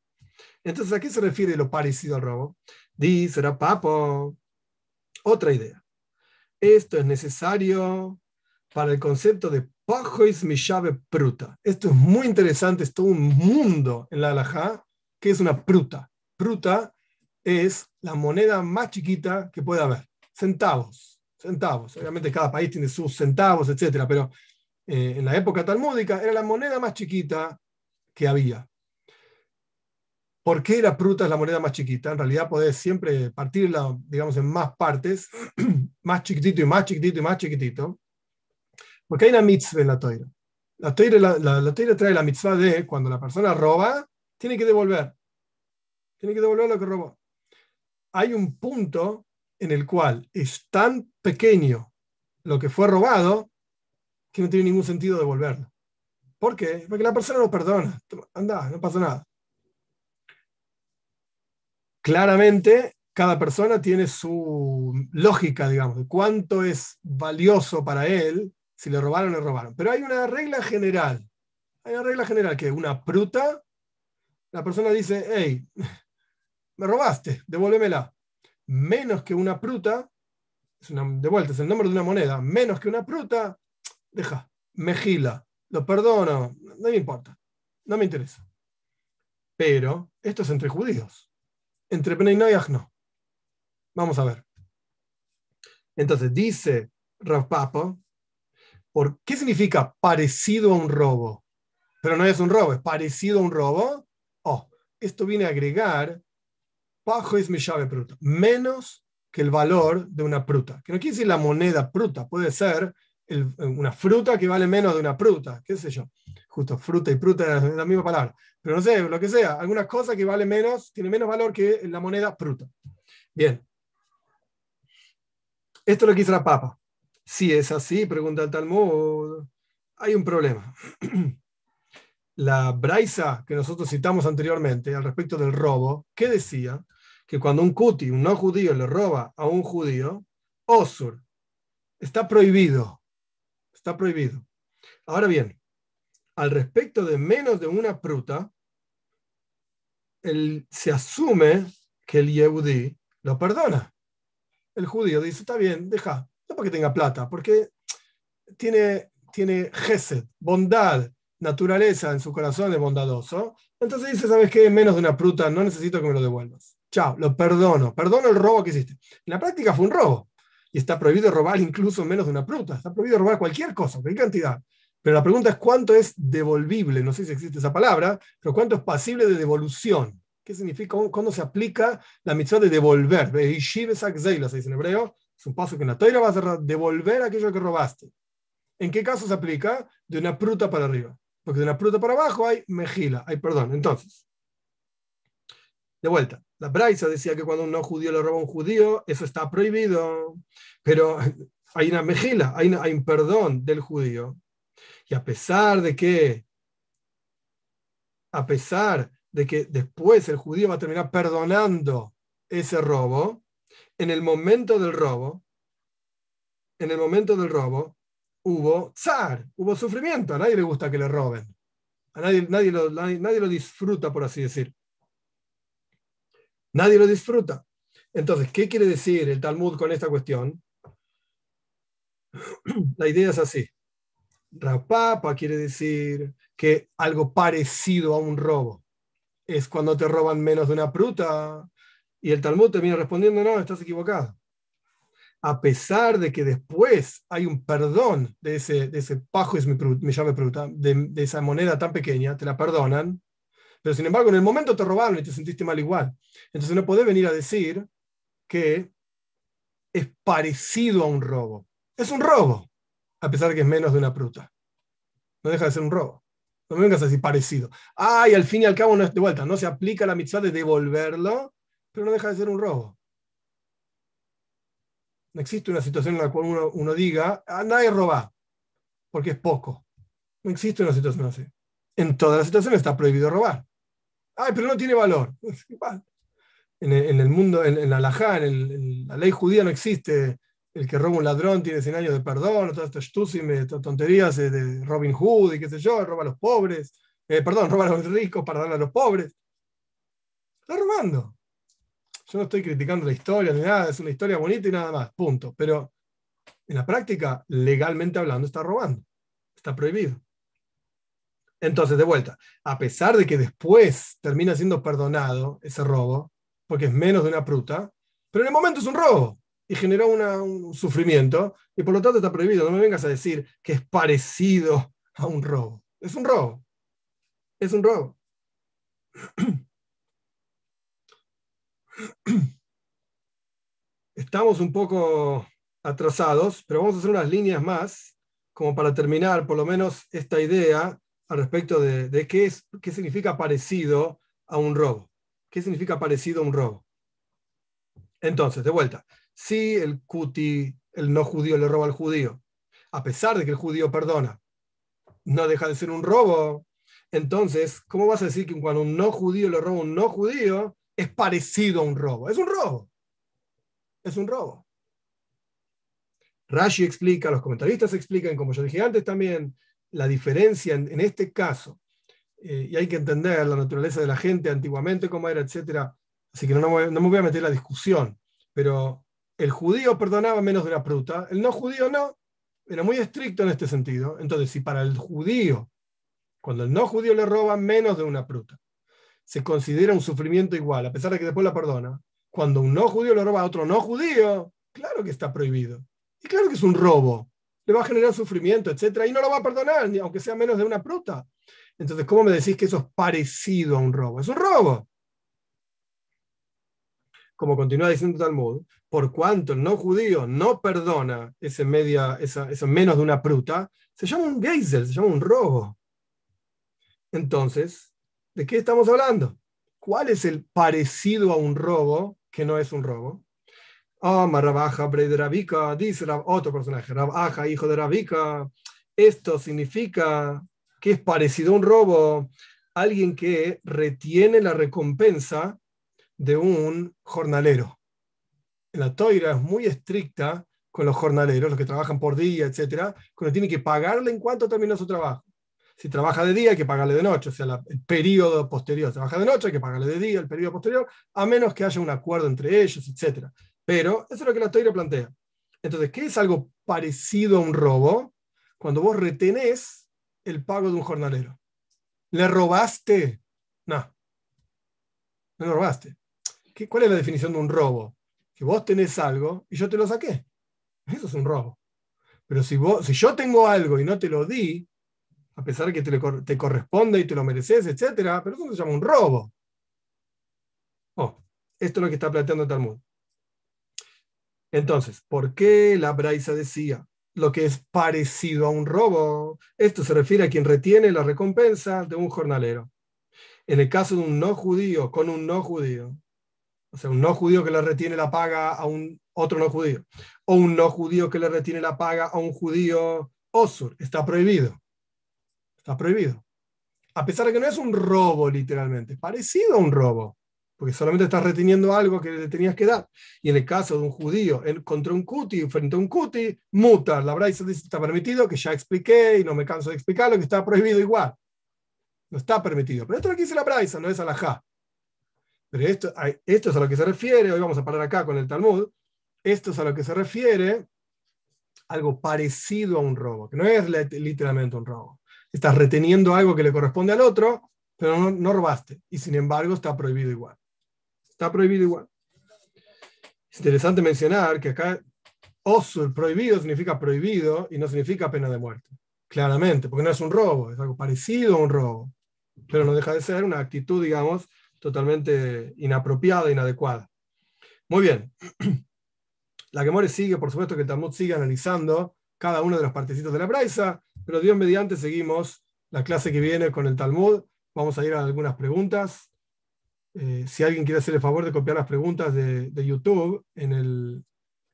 Entonces, ¿a qué se refiere lo parecido al robo? Dice, era papo. Otra idea. Esto es necesario para el concepto de Pajois llave Pruta. Esto es muy interesante, es todo un mundo en la halajá, que es una pruta. Pruta es la moneda más chiquita que puede haber. Centavos, centavos. Obviamente cada país tiene sus centavos, etcétera, pero eh, en la época talmúdica era la moneda más chiquita que había. ¿Por qué la pruta es la moneda más chiquita? En realidad podés siempre partirla, digamos, en más partes, <clears throat> más chiquitito y más chiquitito y más chiquitito. Porque hay una mitzvah en la toira. La toira, la, trae la mitzvah de cuando la persona roba, tiene que devolver. Tiene que devolver lo que robó. Hay un punto en el cual es tan pequeño lo que fue robado que no tiene ningún sentido devolverlo. ¿Por qué? Porque la persona lo perdona. Anda, no pasa nada. Claramente, cada persona tiene su lógica, digamos, de cuánto es valioso para él si le robaron, le robaron. Pero hay una regla general. Hay una regla general que una pruta, la persona dice, hey, me robaste, devuélvemela. Menos que una pruta, es una, de es el nombre de una moneda, menos que una pruta, deja, mejila, lo perdono, no me importa, no me interesa. Pero esto es entre judíos. Entre Bnei no. Vamos a ver. Entonces dice Rav Papa, ¿Por qué significa parecido a un robo? Pero no es un robo, es parecido a un robo. Oh, esto viene a agregar bajo es mi llave pruta, menos que el valor de una fruta. Que no quiere decir la moneda fruta, puede ser una fruta que vale menos de una fruta, qué sé yo. Justo fruta y fruta es la misma palabra. Pero no sé, lo que sea, alguna cosa que vale menos, tiene menos valor que la moneda fruta. Bien. Esto es lo que la papa. Si es así, pregunta el Talmud, hay un problema. <clears throat> La Braisa que nosotros citamos anteriormente al respecto del robo, ¿qué decía? Que cuando un cuti, un no judío, le roba a un judío, osur, está prohibido. Está prohibido. Ahora bien, al respecto de menos de una pruta, se asume que el Yehudi lo perdona. El judío dice, está bien, deja, porque tenga plata, porque tiene, tiene gesed, bondad, naturaleza en su corazón es bondadoso. Entonces dice, ¿sabes qué? Menos de una fruta, no necesito que me lo devuelvas. Chao, lo perdono, perdono el robo que hiciste. En la práctica fue un robo. Y está prohibido robar incluso menos de una fruta. Está prohibido robar cualquier cosa, cualquier cantidad. Pero la pregunta es cuánto es devolvible, no sé si existe esa palabra, pero cuánto es pasible de devolución. ¿Qué significa? ¿Cuándo se aplica la misión de devolver? Se dice en hebreo, es un paso que en la toira vas a devolver aquello que robaste. ¿En qué caso se aplica? De una pruta para arriba. Porque de una pruta para abajo hay mejila, hay perdón. Entonces, de vuelta, la Braisa decía que cuando un no judío le roba a un judío, eso está prohibido. Pero <laughs> hay una mejila, hay, hay un perdón del judío. Y a pesar de que, a pesar de que después el judío va a terminar perdonando ese robo, en el momento del robo, en el momento del robo, hubo zar, hubo sufrimiento. A nadie le gusta que le roben. A nadie, nadie, lo, nadie, lo disfruta, por así decir. Nadie lo disfruta. Entonces, ¿qué quiere decir el Talmud con esta cuestión? <clears throat> La idea es así. Rapapa quiere decir que algo parecido a un robo es cuando te roban menos de una pruta. Y el Talmud te viene respondiendo, no, estás equivocado. A pesar de que después hay un perdón de ese, de ese pajo es mi, me pruta, de, esa moneda tan pequeña, te la perdonan, pero sin embargo en el momento te robaron y te sentiste mal igual. Entonces no podés venir a decir que es parecido a un robo. Es un robo, a pesar de que es menos de una pruta. No deja de ser un robo. No me vengas a decir parecido. Ah, y al fin y al cabo no es de vuelta. No se aplica la mitzvah de devolverlo, pero no deja de ser un robo. No existe una situación en la cual uno, diga, ah, nadie roba, porque es poco. No existe una situación así. En todas las situaciones está prohibido robar. Ay, pero no tiene valor. <laughs> En el, el mundo, en, la en, la ley judía no existe el que roba un ladrón tiene 100 años de perdón, todas estas tonterías de Robin Hood y qué sé yo, roba a los pobres, eh, perdón, roba a los ricos para darle a los pobres. Está robando. Yo no estoy criticando la historia ni nada, es una historia bonita y nada más, punto. Pero en la práctica, legalmente hablando, está robando. Está prohibido. Entonces, de vuelta, a pesar de que después termina siendo perdonado ese robo, porque es menos de una pruta, pero en el momento es un robo y generó un sufrimiento y por lo tanto está prohibido. No me vengas a decir que es parecido a un robo. Es un robo. Es un robo. <clears throat> <clears throat> Estamos un poco atrasados, pero vamos a hacer unas líneas más como para terminar por lo menos esta idea al respecto de, de qué, es, qué significa parecido a un robo. ¿Qué significa parecido a un robo? Entonces, de vuelta, si el cuti, el no judío, le roba al judío, a pesar de que el judío perdona, no deja de ser un robo, entonces, ¿cómo vas a decir que cuando un no judío le roba a un no judío, es parecido a un robo? Es un robo. Es un robo. Rashi explica, los comentaristas explican, como yo dije antes también, la diferencia en, este caso. Eh, y hay que entender la naturaleza de la gente antiguamente, cómo era, etc. Así que no, me voy a meter en la discusión. Pero el judío perdonaba menos de una pruta, el no judío no. Era muy estricto en este sentido. Entonces, si para el judío, cuando el no judío le roba menos de una pruta, se considera un sufrimiento igual, a pesar de que después la perdona, cuando un no judío le roba a otro no judío, claro que está prohibido. Y claro que es un robo. Le va a generar sufrimiento, etc. Y no lo va a perdonar, ni aunque sea menos de una pruta. Entonces, ¿cómo me decís que eso es parecido a un robo? Es un robo como continúa diciendo Talmud, por cuanto el no judío no perdona ese media, esa, menos de una pruta, se llama un geyser, se llama un robo. Entonces, ¿de qué estamos hablando? ¿Cuál es el parecido a un robo que no es un robo? Ah, Rabaja, de dice otro personaje, Rabaja, hijo de Rabika. Esto significa que es parecido a un robo, alguien que retiene la recompensa de un jornalero. La toira es muy estricta con los jornaleros, los que trabajan por día, etcétera, cuando tiene que pagarle en cuanto termina su trabajo. Si trabaja de día, hay que pagarle de noche, o sea, el periodo posterior. Trabaja de noche, hay que pagarle de día, el periodo posterior, a menos que haya un acuerdo entre ellos, etcétera. Pero eso es lo que la toira plantea. Entonces, ¿qué es algo parecido a un robo? Cuando vos retenés el pago de un jornalero. ¿Le robaste? No. No robaste. ¿Cuál es la definición de un robo? Que vos tenés algo y yo te lo saqué. Eso es un robo. Pero si, vos, si yo tengo algo y no te lo di, a pesar de que te, corresponde y te lo mereces, etc., pero eso se llama un robo. Oh, esto es lo que está planteando Talmud. Entonces, ¿por qué la Braisa decía lo que es parecido a un robo? Esto se refiere a quien retiene la recompensa de un jornalero. En el caso de un no judío con un no judío, o sea, un no judío que le retiene la paga a un otro no judío. O un no judío que le retiene la paga a un judío osur. Está prohibido. Está prohibido. A pesar de que no es un robo literalmente, parecido a un robo. Porque solamente estás reteniendo algo que le tenías que dar. Y en el caso de un judío contra un cuti, frente a un cuti, muta. La braisa dice está permitido, que ya expliqué y no me canso de explicarlo, que está prohibido igual. No está permitido. Pero esto es lo que dice la braisa, no es alajá. Pero esto, esto es a lo que se refiere, hoy vamos a parar acá con el Talmud, esto es a lo que se refiere algo parecido a un robo, que no es literalmente un robo. Estás reteniendo algo que le corresponde al otro, pero no, no robaste. Y sin embargo está prohibido igual. Está prohibido igual. Es interesante mencionar que acá osur, prohibido, significa prohibido y no significa pena de muerte. Claramente, porque no es un robo, es algo parecido a un robo. Pero no deja de ser una actitud, digamos, totalmente inapropiada, inadecuada. Muy bien. <clears throat> La Gemore sigue, por supuesto que el Talmud sigue analizando cada uno de los partecitos de la Braisa, pero Dios mediante seguimos la clase que viene con el Talmud. Vamos a ir a algunas preguntas. Eh, si alguien quiere hacer el favor de copiar las preguntas de, YouTube en el,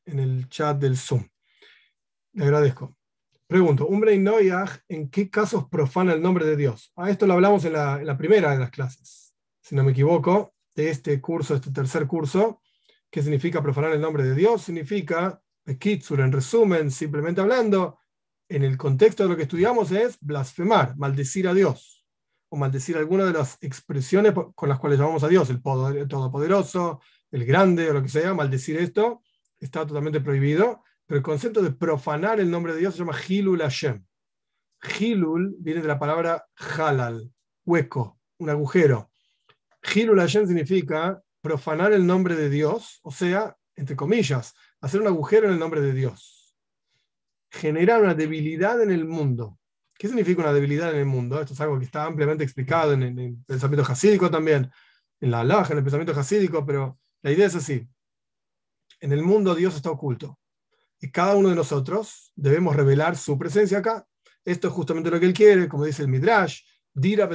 en el chat del Zoom. Le agradezco. Pregunto, un Brain ¿en qué casos profana el nombre de Dios? A esto lo hablamos en la, en la primera de las clases, si no me equivoco, de este curso, este tercer curso. ¿Qué significa profanar el nombre de Dios? Significa, Kitsur, en resumen, simplemente hablando, en el contexto de lo que estudiamos es blasfemar, maldecir a Dios, o maldecir alguna de las expresiones con las cuales llamamos a Dios, el, Todopoderoso, el Grande, o lo que sea, maldecir esto está totalmente prohibido, pero el concepto de profanar el nombre de Dios se llama Hilul Hashem. Hilul viene de la palabra halal, hueco, un agujero. Hilul Hashem significa profanar el nombre de Dios, o sea, entre comillas, hacer un agujero en el nombre de Dios. Generar una debilidad en el mundo. ¿Qué significa una debilidad en el mundo? Esto es algo que está ampliamente explicado en, el pensamiento jasídico también, en la alhaja, en el pensamiento jasídico, pero la idea es así. En el mundo Dios está oculto. Y cada uno de nosotros debemos revelar su presencia acá. Esto es justamente lo que él quiere, como dice el Midrash, Dira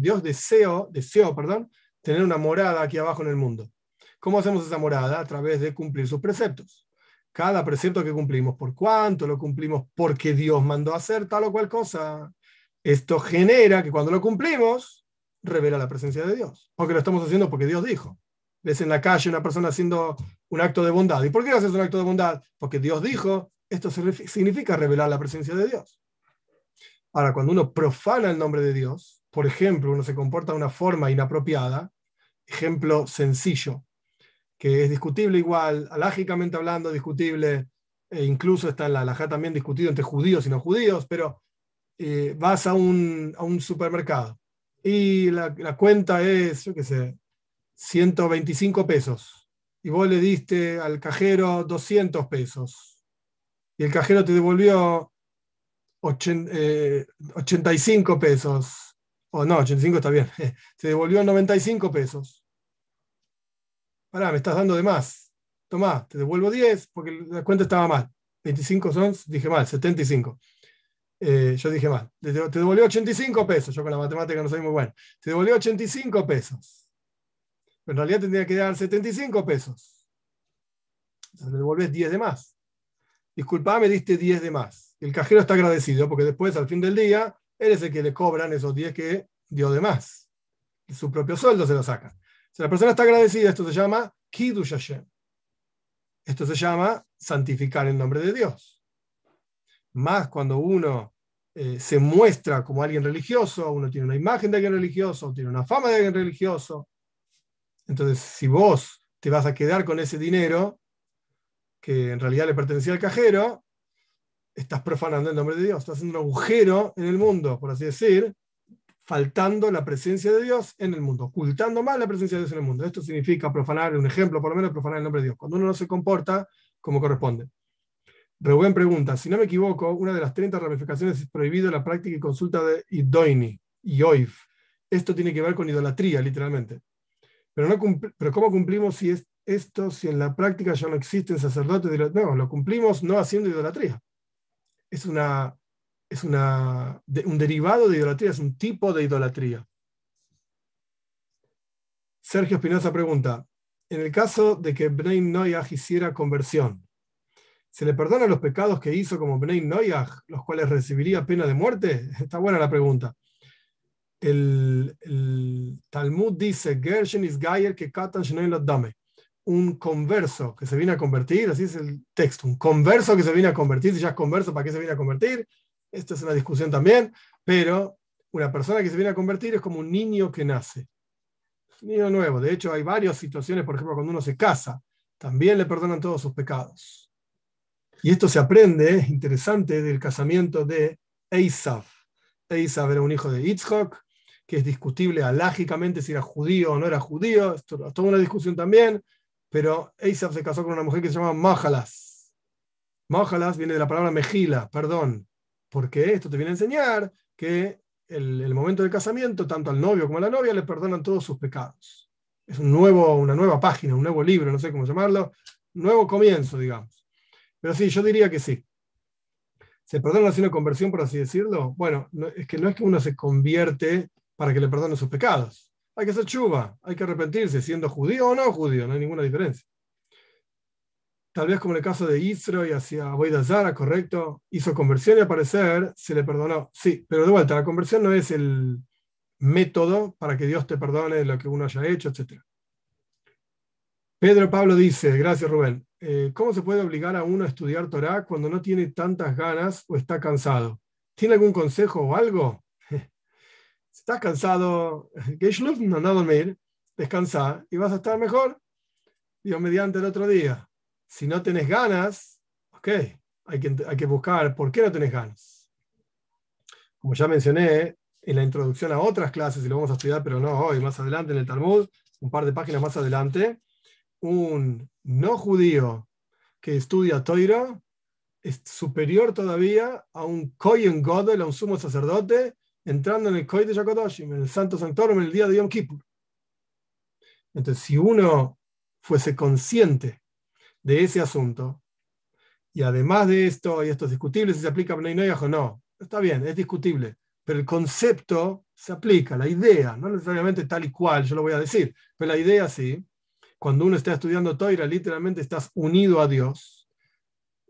Dios deseo, deseo, perdón, tener una morada aquí abajo en el mundo. ¿Cómo hacemos esa morada? A través de cumplir sus preceptos. Cada precepto que cumplimos, ¿por cuánto lo cumplimos? Porque Dios mandó hacer tal o cual cosa. Esto genera que cuando lo cumplimos, revela la presencia de Dios. Porque lo estamos haciendo porque Dios dijo. Ves en la calle una persona haciendo un acto de bondad. ¿Y por qué haces un acto de bondad? Porque Dios dijo. Esto significa revelar la presencia de Dios. Ahora, cuando uno profana el nombre de Dios, por ejemplo, uno se comporta de una forma inapropiada, ejemplo sencillo, que es discutible igual, alágicamente hablando, discutible, e incluso está en la alajá también discutido entre judíos y no judíos, pero eh, vas a un, a un, supermercado y la, la, cuenta es, yo qué sé, 125 pesos y vos le diste al cajero 200 pesos y el cajero te devolvió 85 eh, pesos. O no, 85 está bien. <laughs> Se devolvió 95 pesos. Pará, me estás dando de más. Tomá, te devuelvo 10 porque la cuenta estaba mal. 25 son, dije mal, 75. Eh, yo dije mal. Te, devolvió 85 pesos. Yo con la matemática no soy muy bueno. Te devolvió 85 pesos. Pero en realidad tendría que dar 75 pesos. Entonces me devolvés 10 de más. Disculpa, me diste 10 de más el cajero está agradecido porque después, al fin del día, él es el que le cobran esos 10 que dio de más. Su propio sueldo se lo saca. Si la persona está agradecida, esto se llama Kiddush Hashem. Esto se llama santificar el nombre de Dios. Más cuando uno eh, se muestra como alguien religioso, uno tiene una imagen de alguien religioso, tiene una fama de alguien religioso. Entonces, si vos te vas a quedar con ese dinero, que en realidad le pertenecía al cajero, estás profanando el nombre de Dios, estás haciendo un agujero en el mundo, por así decir, faltando la presencia de Dios en el mundo, ocultando más la presencia de Dios en el mundo. Esto significa profanar, un ejemplo por lo menos, profanar el nombre de Dios, cuando uno no se comporta como corresponde. Rubén pregunta, si no me equivoco, una de las 30 ramificaciones es prohibido la práctica y consulta de Idoini, Yoif. Esto tiene que ver con idolatría, literalmente. Pero, no pero ¿cómo cumplimos si es esto, si en la práctica ya no existen sacerdotes? No, lo cumplimos no haciendo idolatría es, una, es una, un derivado de idolatría, es un tipo de idolatría. Sergio Espinosa pregunta, en el caso de que Bnei Noyaj hiciera conversión, ¿se le perdona los pecados que hizo como Bnei Noyaj, los cuales recibiría pena de muerte? <laughs> Está buena la pregunta. El, Talmud dice, Gershen is Gayer que Katan Dame un converso que se viene a convertir, así es el texto, un converso que se viene a convertir, si ya es converso, ¿para qué se viene a convertir? Esto es una discusión también, pero una persona que se viene a convertir es como un niño que nace. Un niño nuevo. De hecho, hay varias situaciones, por ejemplo, cuando uno se casa, también le perdonan todos sus pecados. Y esto se aprende, es interesante, del casamiento de Esav. Esav era un hijo de Yitzhak, que es discutible alágicamente si era judío o no era judío, es toda una discusión también, pero Esav se casó con una mujer que se llama Mahalas. Mahalas viene de la palabra mejila, perdón, porque esto te viene a enseñar que el, el momento del casamiento, tanto al novio como a la novia le perdonan todos sus pecados. Es un nuevo, una nueva página, un nuevo libro, no sé cómo llamarlo, nuevo comienzo, digamos. Pero sí, yo diría que sí. ¿Se perdona haciendo conversión, por así decirlo? Bueno, es que no es que uno se convierte para que le perdonen sus pecados. Hay que hacer chuva, hay que arrepentirse, siendo judío o no judío, no hay ninguna diferencia. Tal vez como en el caso de Isro y hacia Zara, correcto, hizo conversión y al parecer se le perdonó. Sí, pero de vuelta, la conversión no es el método para que Dios te perdone lo que uno haya hecho, etc. Pedro Pablo dice, gracias Rubén, eh, ¿cómo se puede obligar a uno a estudiar Torah cuando no tiene tantas ganas o está cansado? ¿Tiene algún consejo o algo? <laughs> si estás cansado, <laughs> anda a dormir, descansa y vas a estar mejor. Dios mediante el otro día. Si no tenés ganas, ok, hay que, hay que buscar por qué no tenés ganas. Como ya mencioné en la introducción a otras clases, y lo vamos a estudiar, pero no hoy, más adelante en el Talmud, un par de páginas más adelante, un no judío que estudia Toira es superior todavía a un Kohen Godel, a un sumo sacerdote, entrando en el Kohen de Yakodoshim, en el Santo Sanctorum, en el día de Yom Kippur. Entonces, si uno fuese consciente de ese asunto, y además de esto, y esto es discutible si se aplica Bnei o no, está bien, es discutible, pero el concepto se aplica, la idea, no necesariamente tal y cual, yo lo voy a decir, pero la idea sí, cuando uno está estudiando Toira, literalmente estás unido a Dios.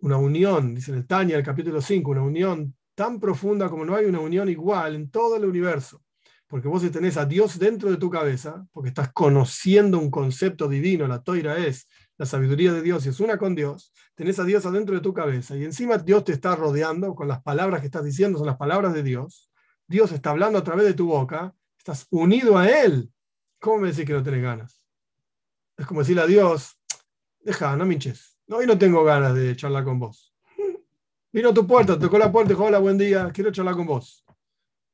Una unión, dice en el Tanya, el capítulo 5, una unión tan profunda como no hay una unión igual en todo el universo. Porque vos tenés a Dios dentro de tu cabeza, porque estás conociendo un concepto divino, la Toira es la sabiduría de Dios y es una con Dios, tenés a Dios adentro de tu cabeza y encima Dios te está rodeando con las palabras que estás diciendo, son las palabras de Dios. Dios está hablando a través de tu boca, estás unido a Él. ¿Cómo me decís que no tenés ganas? Es como decirle a Dios, deja, no minches. Hoy no tengo ganas de charlar con vos. Vino a tu puerta, tocó la puerta dijo, hola, buen día, quiero charlar con vos.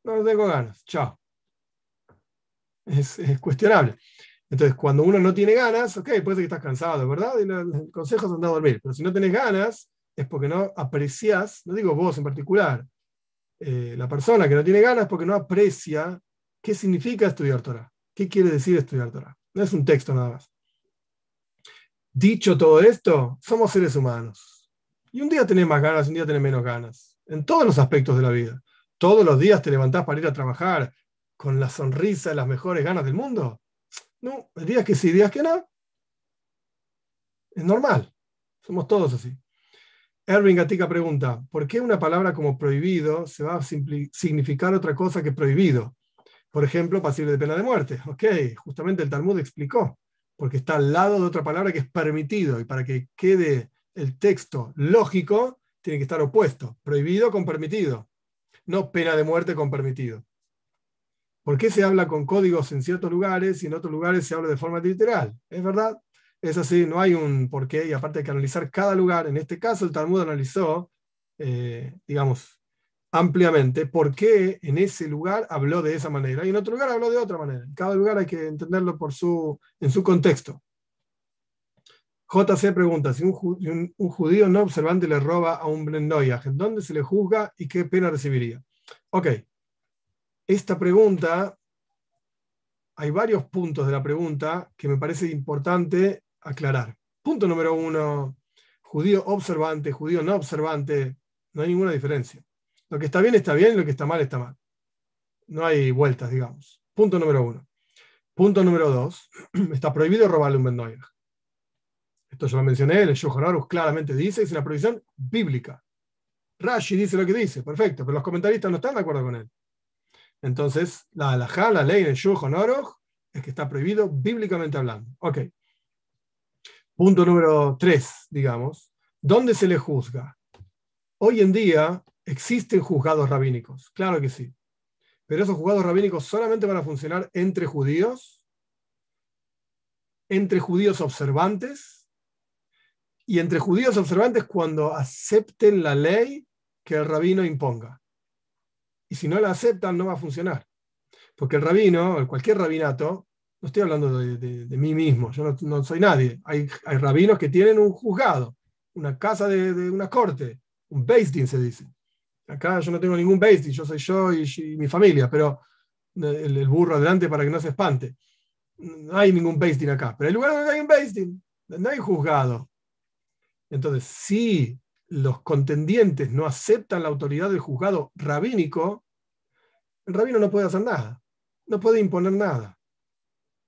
No, no tengo ganas, chao. Es, cuestionable. Entonces, cuando uno no tiene ganas, ok, puede ser que estás cansado, ¿verdad? Y el consejo es andar a dormir. Pero si no tenés ganas, es porque no aprecias, no digo vos en particular, eh, la persona que no tiene ganas porque no aprecia qué significa estudiar Torah. ¿Qué quiere decir estudiar Torah? No es un texto nada más. Dicho todo esto, somos seres humanos. Y un día tenés más ganas, un día tenés menos ganas. En todos los aspectos de la vida. Todos los días te levantás para ir a trabajar con la sonrisa y las mejores ganas del mundo. No, días que sí, días que no. Es normal. Somos todos así. Erwin Gatica pregunta, ¿por qué una palabra como prohibido se va a significar otra cosa que prohibido? Por ejemplo, pasible de pena de muerte. Ok, justamente el Talmud explicó porque está al lado de otra palabra que es permitido, y para que quede el texto lógico, tiene que estar opuesto, prohibido con permitido, no pena de muerte con permitido. ¿Por qué se habla con códigos en ciertos lugares y en otros lugares se habla de forma literal? Es verdad, es así, no hay un porqué y aparte hay que analizar cada lugar. En este caso el Talmud analizó, eh, digamos, ampliamente por qué en ese lugar habló de esa manera y en otro lugar habló de otra manera. En cada lugar hay que entenderlo por su, en su contexto. JC pregunta, si un, judío no observante le roba a un Brendoyaj, ¿dónde se le juzga y qué pena recibiría? Ok, esta pregunta, hay varios puntos de la pregunta que me parece importante aclarar. Punto número uno, judío observante, judío no observante, no hay ninguna diferencia. Lo que está bien está bien, lo que está mal está mal. No hay vueltas, digamos. Punto número uno. Punto número dos. <clears throat> Está prohibido robarle un Bendoyer. Esto ya lo mencioné, el Yohar claramente dice, es una prohibición bíblica. Rashi dice lo que dice, perfecto, pero los comentaristas no están de acuerdo con él. Entonces, la halajá, la ley en Yohar es que está prohibido bíblicamente hablando. Ok. Punto número tres, digamos. ¿Dónde se le juzga? Hoy en día, ¿Existen juzgados rabínicos? Claro que sí. Pero esos juzgados rabínicos solamente van a funcionar entre judíos, entre judíos observantes y entre judíos observantes cuando acepten la ley que el rabino imponga. Y si no la aceptan, no va a funcionar. Porque el rabino, cualquier rabinato, no estoy hablando de, mí mismo, yo no, soy nadie. Hay, hay, rabinos que tienen un juzgado, una casa de, una corte, un Din se dice. Acá yo no tengo ningún Din, yo soy yo y, mi familia, pero el, burro adelante para que no se espante. No hay ningún Din acá, pero hay lugares donde hay un Din, no hay juzgado. Entonces, si los contendientes no aceptan la autoridad del juzgado rabínico, el rabino no puede hacer nada, no puede imponer nada.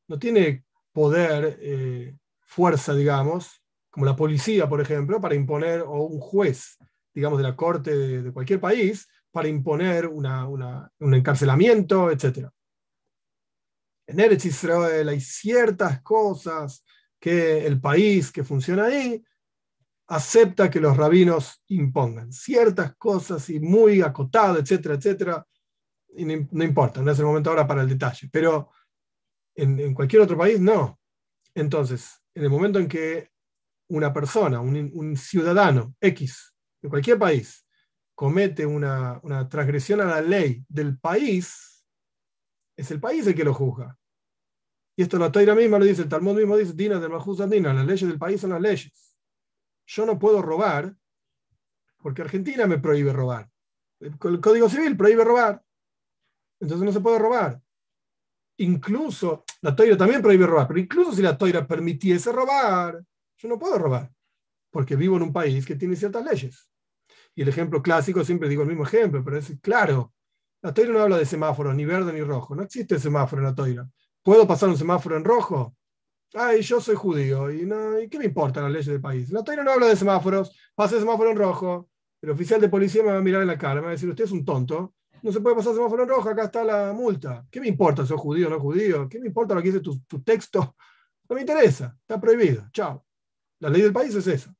No tiene poder, eh, fuerza, digamos, como la policía, por ejemplo, para imponer, o un juez, digamos, de la corte de, cualquier país, para imponer un encarcelamiento, etc. En Eretz Israel hay ciertas cosas que el país que funciona ahí acepta que los rabinos impongan ciertas cosas y muy acotado, etcétera, etcétera. No, importa, no es el momento ahora para el detalle, pero en, cualquier otro país no. Entonces, en el momento en que una persona, un, ciudadano X, de cualquier país, comete una, transgresión a la ley del país, es el país el que lo juzga. Y esto la Toira misma lo dice, el Talmud mismo dice, Dina del Dina, las leyes del país son las leyes yo no puedo robar porque Argentina me prohíbe robar. El Código Civil prohíbe robar. Entonces no se puede robar. Incluso, la toira también prohíbe robar, pero incluso si la toira permitiese robar, yo no puedo robar, porque vivo en un país que tiene ciertas leyes. Y el ejemplo clásico, siempre digo el mismo ejemplo, pero es claro, la toira no habla de semáforo, ni verde ni rojo, no existe semáforo en la toira. ¿Puedo pasar un semáforo en rojo? ay, yo soy judío, y, no, ¿y qué me importa la leyes del país? La Toira no habla de semáforos, pasa el semáforo en rojo, el oficial de policía me va a mirar en la cara, me va a decir, usted es un tonto, no se puede pasar semáforo en rojo, acá está la multa. ¿Qué me importa, soy judío o no judío? ¿Qué me importa lo que dice tu, tu texto? No me interesa, está prohibido, chao. La ley del país es esa.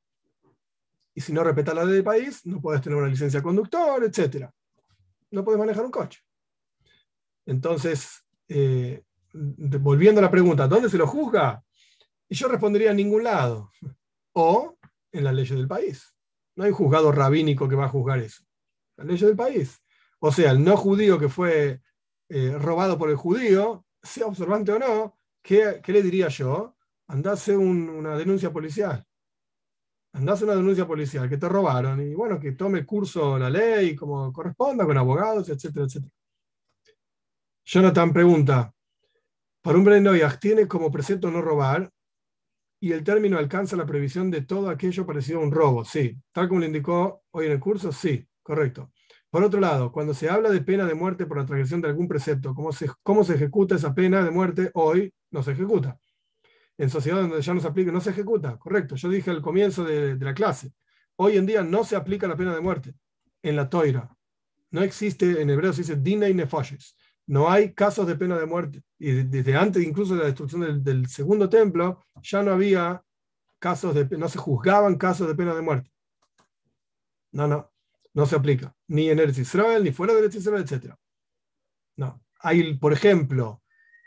Y si no respetas la ley del país, no puedes tener una licencia de conductor, etc. No puedes manejar un coche. Entonces, eh, volviendo a la pregunta, ¿dónde se lo juzga? Y yo respondería en ningún lado. O en las leyes del país. No hay juzgado rabínico que va a juzgar eso. Las leyes del país. O sea, el no judío que fue eh, robado por el judío, sea observante o no, ¿qué, le diría yo? Andase una denuncia policial. Andase una denuncia policial, que te robaron. Y bueno, que tome curso la ley como corresponda, con abogados, etcétera, etcétera. Jonathan pregunta, para un Brenoyach, ¿tiene como precepto no robar? y el término alcanza la previsión de todo aquello parecido a un robo. Sí, tal como lo indicó hoy en el curso, sí, correcto. Por otro lado, cuando se habla de pena de muerte por la transgresión de algún precepto, ¿cómo se, ejecuta esa pena de muerte? Hoy no se ejecuta. En sociedades donde ya no se aplica, no se ejecuta, correcto. Yo dije al comienzo de, la clase, hoy en día no se aplica la pena de muerte en la toira. No existe, en hebreo se dice dina y no hay casos de pena de muerte. Y desde antes incluso de la destrucción del, segundo templo, ya no había casos de, no se juzgaban casos de pena de muerte. No, no, no se aplica. Ni en Eretz Israel, ni fuera de Eretz Israel, etc. No. Hay, por ejemplo,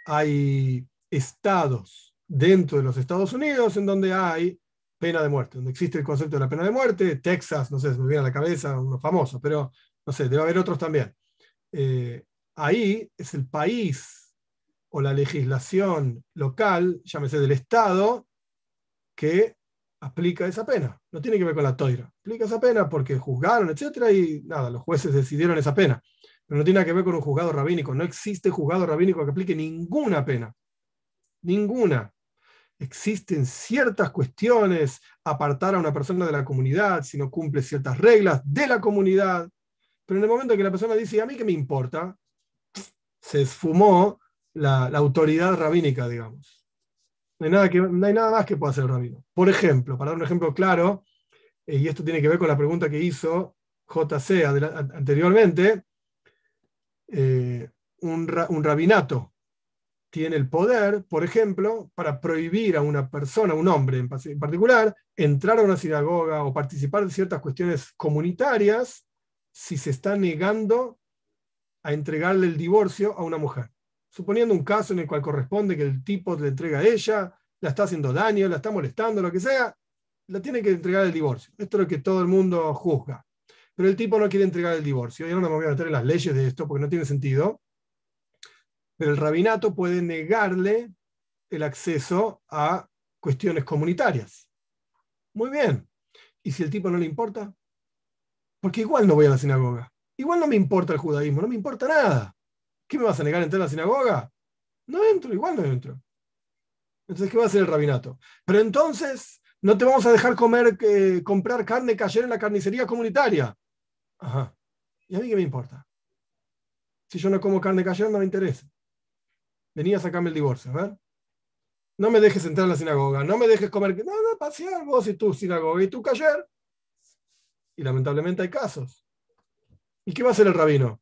hay estados dentro de los Estados Unidos en donde hay pena de muerte, donde existe el concepto de la pena de muerte. Texas, no sé, se me viene a la cabeza uno famoso, pero no sé, debe haber otros también. Eh, ahí es el país o la legislación local, llámese del Estado, que aplica esa pena. No tiene que ver con la toira. Aplica esa pena porque juzgaron, etcétera, y nada, los jueces decidieron esa pena. Pero no tiene que ver con un juzgado rabínico. No existe juzgado rabínico que aplique ninguna pena. Ninguna. Existen ciertas cuestiones, apartar a una persona de la comunidad si no cumple ciertas reglas de la comunidad. Pero en el momento que la persona dice, ¿a mí qué me importa? se esfumó la, autoridad rabínica, digamos. No hay, nada que, no hay nada más que pueda hacer el rabino. Por ejemplo, para dar un ejemplo claro, eh, y esto tiene que ver con la pregunta que hizo JC anteriormente, eh, un, rabinato tiene el poder, por ejemplo, para prohibir a una persona, un hombre en particular, entrar a una sinagoga o participar de ciertas cuestiones comunitarias si se está negando a entregarle el divorcio a una mujer. Suponiendo un caso en el cual corresponde que el tipo le entrega a ella, la está haciendo daño, la está molestando, lo que sea, la tiene que entregar el divorcio. Esto es lo que todo el mundo juzga. Pero el tipo no quiere entregar el divorcio. Yo no me voy a meter en las leyes de esto porque no tiene sentido. Pero el rabinato puede negarle el acceso a cuestiones comunitarias. Muy bien. ¿Y si el tipo no le importa? Porque igual no voy a la sinagoga. Igual no me importa el judaísmo, no me importa nada. ¿Qué me vas a negar entrar a la sinagoga? No entro, igual no entro. Entonces, ¿qué va a hacer el rabinato? Pero entonces, no te vamos a dejar comer, comprar carne cayer en la carnicería comunitaria. Ajá. ¿Y a mí qué me importa? Si yo no como carne cayer, no me interesa. Venía a sacarme el divorcio, ¿ver? No me dejes entrar a la sinagoga, no me dejes comer. No, no, pasear vos y tu sinagoga y tu cayer. Y lamentablemente hay casos. ¿Y qué va a hacer el rabino?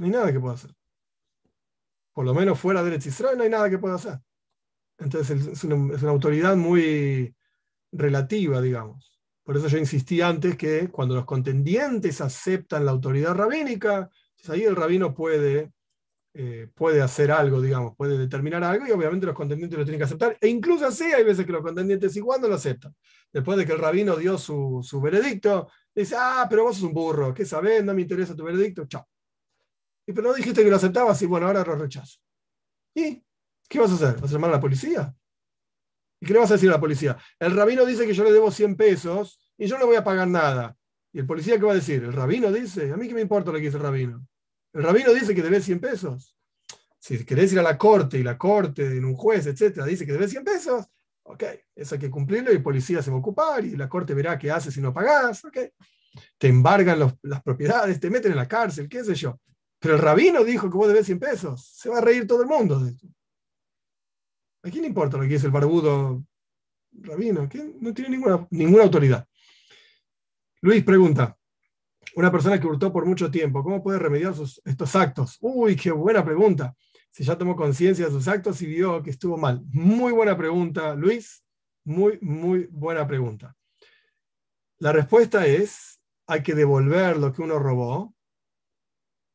No hay nada que pueda hacer. Por lo menos fuera de Israel no hay nada que pueda hacer. Entonces es una, autoridad muy relativa, digamos. Por eso yo insistí antes que cuando los contendientes aceptan la autoridad rabínica, ahí el rabino puede, eh, puede hacer algo, digamos, puede determinar algo y obviamente los contendientes lo tienen que aceptar. E incluso así hay veces que los contendientes igual no lo aceptan. Después de que el rabino dio su, su veredicto, dice, ah, pero vos sos un burro, ¿qué sabés? No me interesa tu veredicto, chao. Y pero no dijiste que lo aceptabas y bueno, ahora lo rechazo. ¿Y qué vas a hacer? ¿Vas a llamar a la policía? ¿Y qué le vas a decir a la policía? El rabino dice que yo le debo 100 pesos y yo no voy a pagar nada. ¿Y el policía qué va a decir? ¿El rabino dice? ¿A mí qué me importa lo que dice el rabino? El rabino dice que debe 100 pesos. Si querés ir a la corte y la corte, en un juez, etcétera, dice que debe 100 pesos, ok, eso hay que cumplirlo y el policía se va a ocupar y la corte verá qué hace si no pagás, ok. Te embargan las propiedades, te meten en la cárcel, qué sé yo. Pero el rabino dijo que vos debes 100 pesos. Se va a reír todo el mundo de esto. ¿A quién le importa lo que dice el barbudo rabino? No tiene ninguna, ninguna autoridad. Luis pregunta, una persona que hurtó por mucho tiempo, ¿cómo puede remediar estos actos? Uy, qué buena pregunta. Si ya tomó conciencia de sus actos y vio que estuvo mal. Muy buena pregunta, Luis. Muy, muy buena pregunta. La respuesta es, hay que devolver lo que uno robó,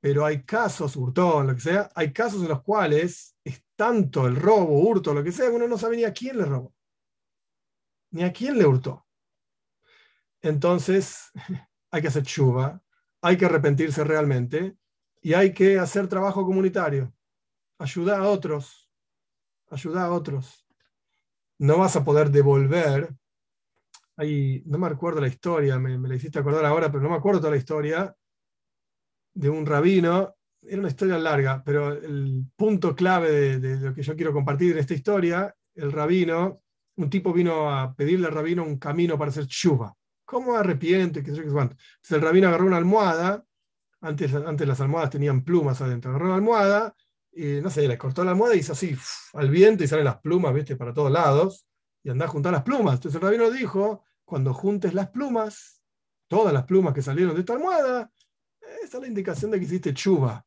pero hay casos, hurtó, lo que sea, hay casos en los cuales es tanto el robo, hurto, lo que sea, uno no sabe ni a quién le robó, ni a quién le hurtó. Entonces, <laughs> hay que hacer chuva, hay que arrepentirse realmente y hay que hacer trabajo comunitario, ayudar a otros, ayudar a otros. No vas a poder devolver, ahí, no me acuerdo la historia, me, me la hiciste acordar ahora, pero no me acuerdo toda la historia de un rabino, era una historia larga, pero el punto clave de, lo que yo quiero compartir en esta historia, el rabino, un tipo vino a pedirle al rabino un camino para hacer chuva. ¿Cómo arrepiente? ¿Qué sé qué Entonces el rabino agarró una almohada, antes, antes las almohadas tenían plumas adentro, agarró una almohada y no sé, le cortó la almohada y hizo así al viento y salen las plumas, viste, para todos lados, y anda a juntar las plumas. Entonces el rabino dijo, cuando juntes las plumas, todas las plumas que salieron de esta almohada, esa es la indicación de que hiciste chuva.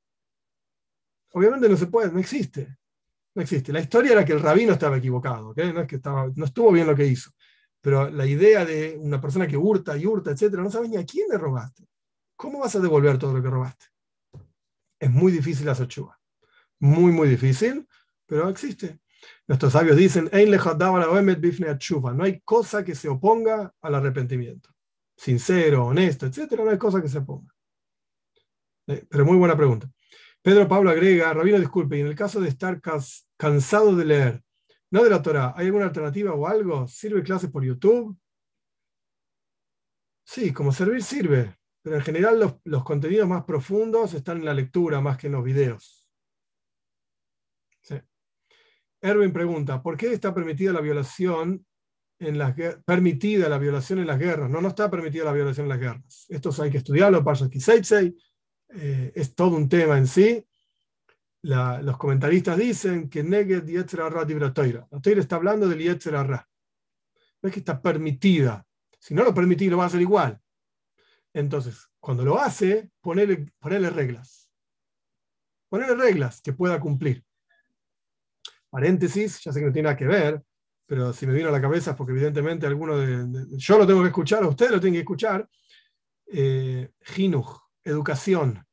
Obviamente no se puede, no existe. No existe. La historia era que el rabino estaba equivocado, no, que no estuvo bien lo que hizo. Pero la idea de una persona que hurta y hurta, etcétera, no sabes ni a quién le robaste. ¿Cómo vas a devolver todo lo que robaste? Es muy difícil hacer chuva. Muy, muy difícil, pero existe. Nuestros sabios dicen, no hay cosa que se oponga al arrepentimiento. Sincero, honesto, etcétera, no hay cosa que se oponga. Eh, pero muy buena pregunta. Pedro Pablo agrega, Rabino, disculpe, y en el caso de estar cansado de leer, no de la Torah, ¿hay alguna alternativa o algo? ¿Sirve clases por YouTube? Sí, como servir sirve, pero en general los, contenidos más profundos están en la lectura más que en los videos. Erwin pregunta, ¿por qué está permitida la violación en las permitida la violación en las guerras? No, no está permitida la violación en las guerras. Esto hay que estudiarlo, Parshat Kiseitsei, eh, es todo un tema en sí. los comentaristas dicen que Neged Yetzerarra La Toira está hablando del Yetzerarra. No es que está permitida. Si no lo permitís, lo va a hacer igual. Entonces, cuando lo hace, ponerle, ponerle reglas. Ponerle reglas que pueda cumplir. Paréntesis, ya sé que no tiene nada que ver, pero si me vino a la cabeza porque evidentemente alguno de, yo lo tengo que escuchar, ustedes lo tienen que escuchar. Eh, educación.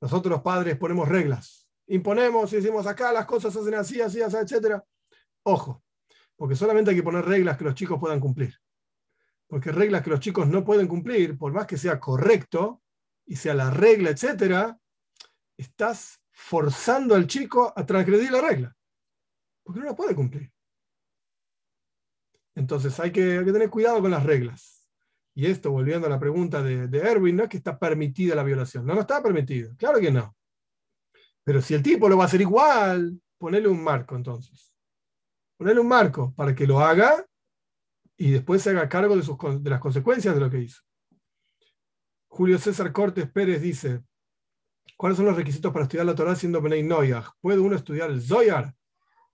Nosotros los padres ponemos reglas, imponemos y decimos acá las cosas se hacen así, así, así, etc. Ojo, porque solamente hay que poner reglas que los chicos puedan cumplir. Porque reglas que los chicos no pueden cumplir, por más que sea correcto y sea la regla, etcétera, estás forzando al chico a transgredir la regla. Porque no la puede cumplir. Entonces hay que, tener cuidado con las reglas. Y esto, volviendo a la pregunta de, Erwin, no es que está permitida la violación. No, no está permitida. Claro que no. Pero si el tipo lo va a hacer igual, ponele un marco entonces. Ponele un marco para que lo haga y después se haga cargo de, las consecuencias de lo que hizo. Julio César Cortés Pérez dice, ¿cuáles son los requisitos para estudiar la Torah siendo Benay Noyah? ¿Puede uno estudiar el Zoyar?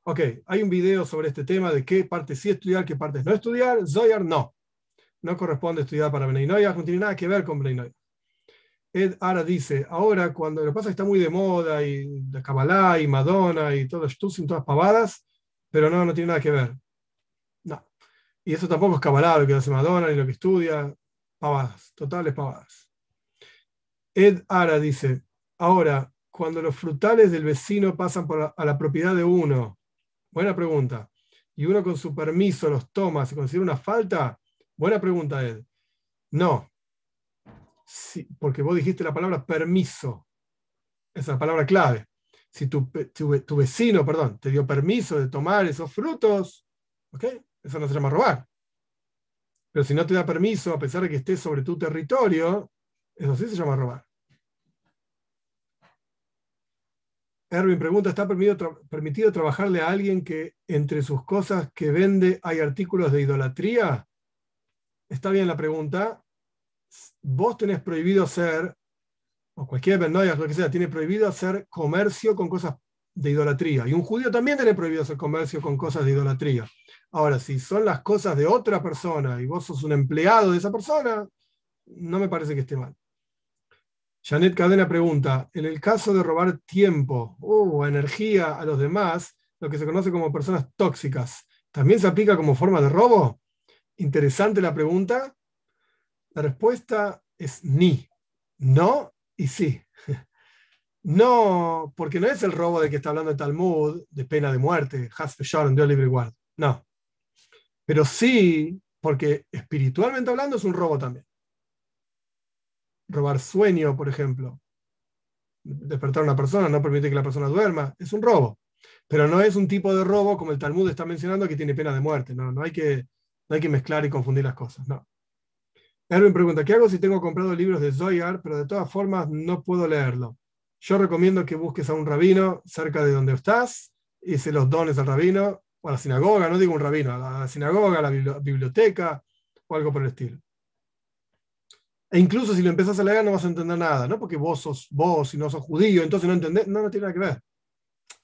Ok, hay un video sobre este tema de qué partes sí estudiar, qué partes no estudiar. Zoyar no. No corresponde estudiar para Benay Noyah, no tiene nada que ver con Benay Noyah. Ed Ara dice, ahora cuando lo pasa está muy de moda y de Kabbalah y Madonna y todo sin todas pavadas, pero no, no tiene nada que ver. No. Y eso tampoco es Kabbalah, lo que hace Madonna ni lo que estudia, pavadas, totales pavadas. Ed Ara dice, ahora, cuando los frutales del vecino pasan por a la propiedad de uno, Buena pregunta. ¿Y uno con su permiso los toma? ¿Se considera una falta? Buena pregunta, Ed. No. Sí, porque vos dijiste la palabra permiso. Esa es la palabra clave. Si tu, tu, vecino, perdón, te dio permiso de tomar esos frutos, ¿ok? Eso no se llama robar. Pero si no te da permiso, a pesar de que estés sobre tu territorio, eso sí se llama robar. Erwin pregunta, ¿está permitido, permitido trabajarle a alguien que entre sus cosas que vende hay artículos de idolatría? Está bien la pregunta. Vos tenés prohibido hacer, o cualquier vendoya, lo que sea, tiene prohibido hacer comercio con cosas de idolatría. Y un judío también tiene prohibido hacer comercio con cosas de idolatría. Ahora, si son las cosas de otra persona y vos sos un empleado de esa persona, no me parece que esté mal. Janet Cadena pregunta, en el caso de robar tiempo o energía a los demás, lo que se conoce como personas tóxicas, ¿también se aplica como forma de robo? Interesante la pregunta. La respuesta es ni, no y sí. <laughs> No, porque no es el robo de que está hablando el Talmud, de pena de muerte, Hasfe Dios libre igual. No. Pero sí, porque espiritualmente hablando es un robo también robar sueño, por ejemplo. Despertar a una persona, no permite que la persona duerma, es un robo. Pero no es un tipo de robo como el Talmud está mencionando que tiene pena de muerte. No, no, hay, que, hay que mezclar y confundir las cosas. No. Erwin pregunta, ¿qué hago si tengo comprado libros de Zoyar, pero de todas formas no puedo leerlo? Yo recomiendo que busques a un rabino cerca de donde estás y se los dones al rabino o a la sinagoga, no digo un rabino, a la sinagoga, a la biblioteca o algo por el estilo. E incluso si lo empiezas a leer no vas a entender nada, ¿no? Porque vos sos vos y no sos judío, entonces no entendés, no, no tiene nada que ver.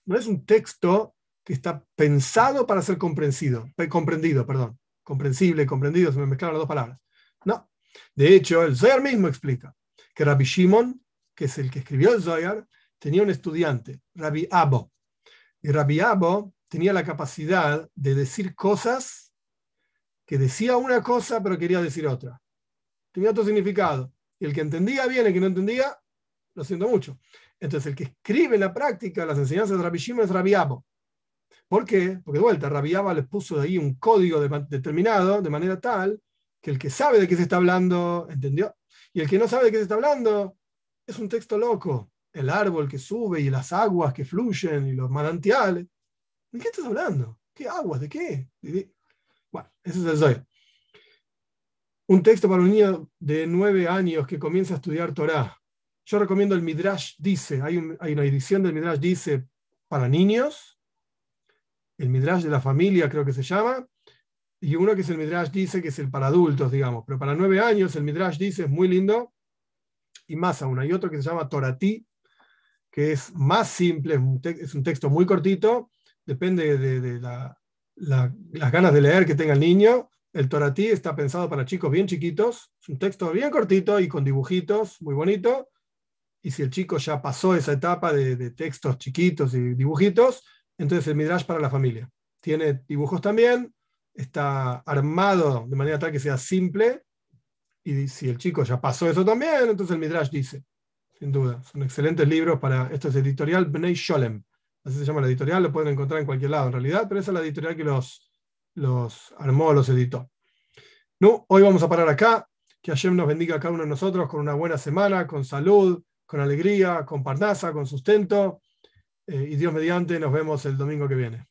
No es un texto que está pensado para ser comprensido, comprendido, perdón. Comprensible, comprendido, se me mezclaron las dos palabras. No. De hecho, el Zohar mismo explica que Rabbi Shimon, que es el que escribió el Zohar, tenía un estudiante, Rabbi Abo. Y Rabbi Abo tenía la capacidad de decir cosas que decía una cosa pero quería decir otra tenía otro significado. Y el que entendía bien, el que no entendía, lo siento mucho. Entonces, el que escribe en la práctica las enseñanzas de Rabbi Shimon es Rabbi ¿Por qué? Porque de vuelta, Rabbi Abba les puso ahí un código determinado de manera tal que el que sabe de qué se está hablando, ¿entendió? Y el que no sabe de qué se está hablando, es un texto loco. El árbol que sube y las aguas que fluyen y los manantiales. ¿De qué estás hablando? ¿Qué aguas? ¿De qué? Bueno, ese es el Zoya un texto para un niño de nueve años que comienza a estudiar Torah. Yo recomiendo el Midrash Dice, hay, hay, una edición del Midrash Dice para niños, el Midrash de la familia creo que se llama, y uno que es el Midrash Dice, que es el para adultos, digamos, pero para nueve años el Midrash Dice es muy lindo, y más aún, hay otro que se llama Toratí, que es más simple, es un, texto muy cortito, depende de, las ganas de leer que tenga el niño, el Toratí está pensado para chicos bien chiquitos, es un texto bien cortito y con dibujitos, muy bonito. Y si el chico ya pasó esa etapa de, textos chiquitos y dibujitos, entonces el Midrash para la familia. Tiene dibujos también, está armado de manera tal que sea simple, y si el chico ya pasó eso también, entonces el Midrash dice, sin duda. Son excelentes libros para, esto es editorial Bnei Sholem, así se llama la editorial, lo pueden encontrar en cualquier lado en realidad, pero esa es la editorial que los, los armó, los editó. No, hoy vamos a parar acá, que Hashem nos bendiga a cada uno de nosotros con una buena semana, con salud, con alegría, con parnasa, con sustento. Eh, y Dios mediante, nos vemos el domingo que viene.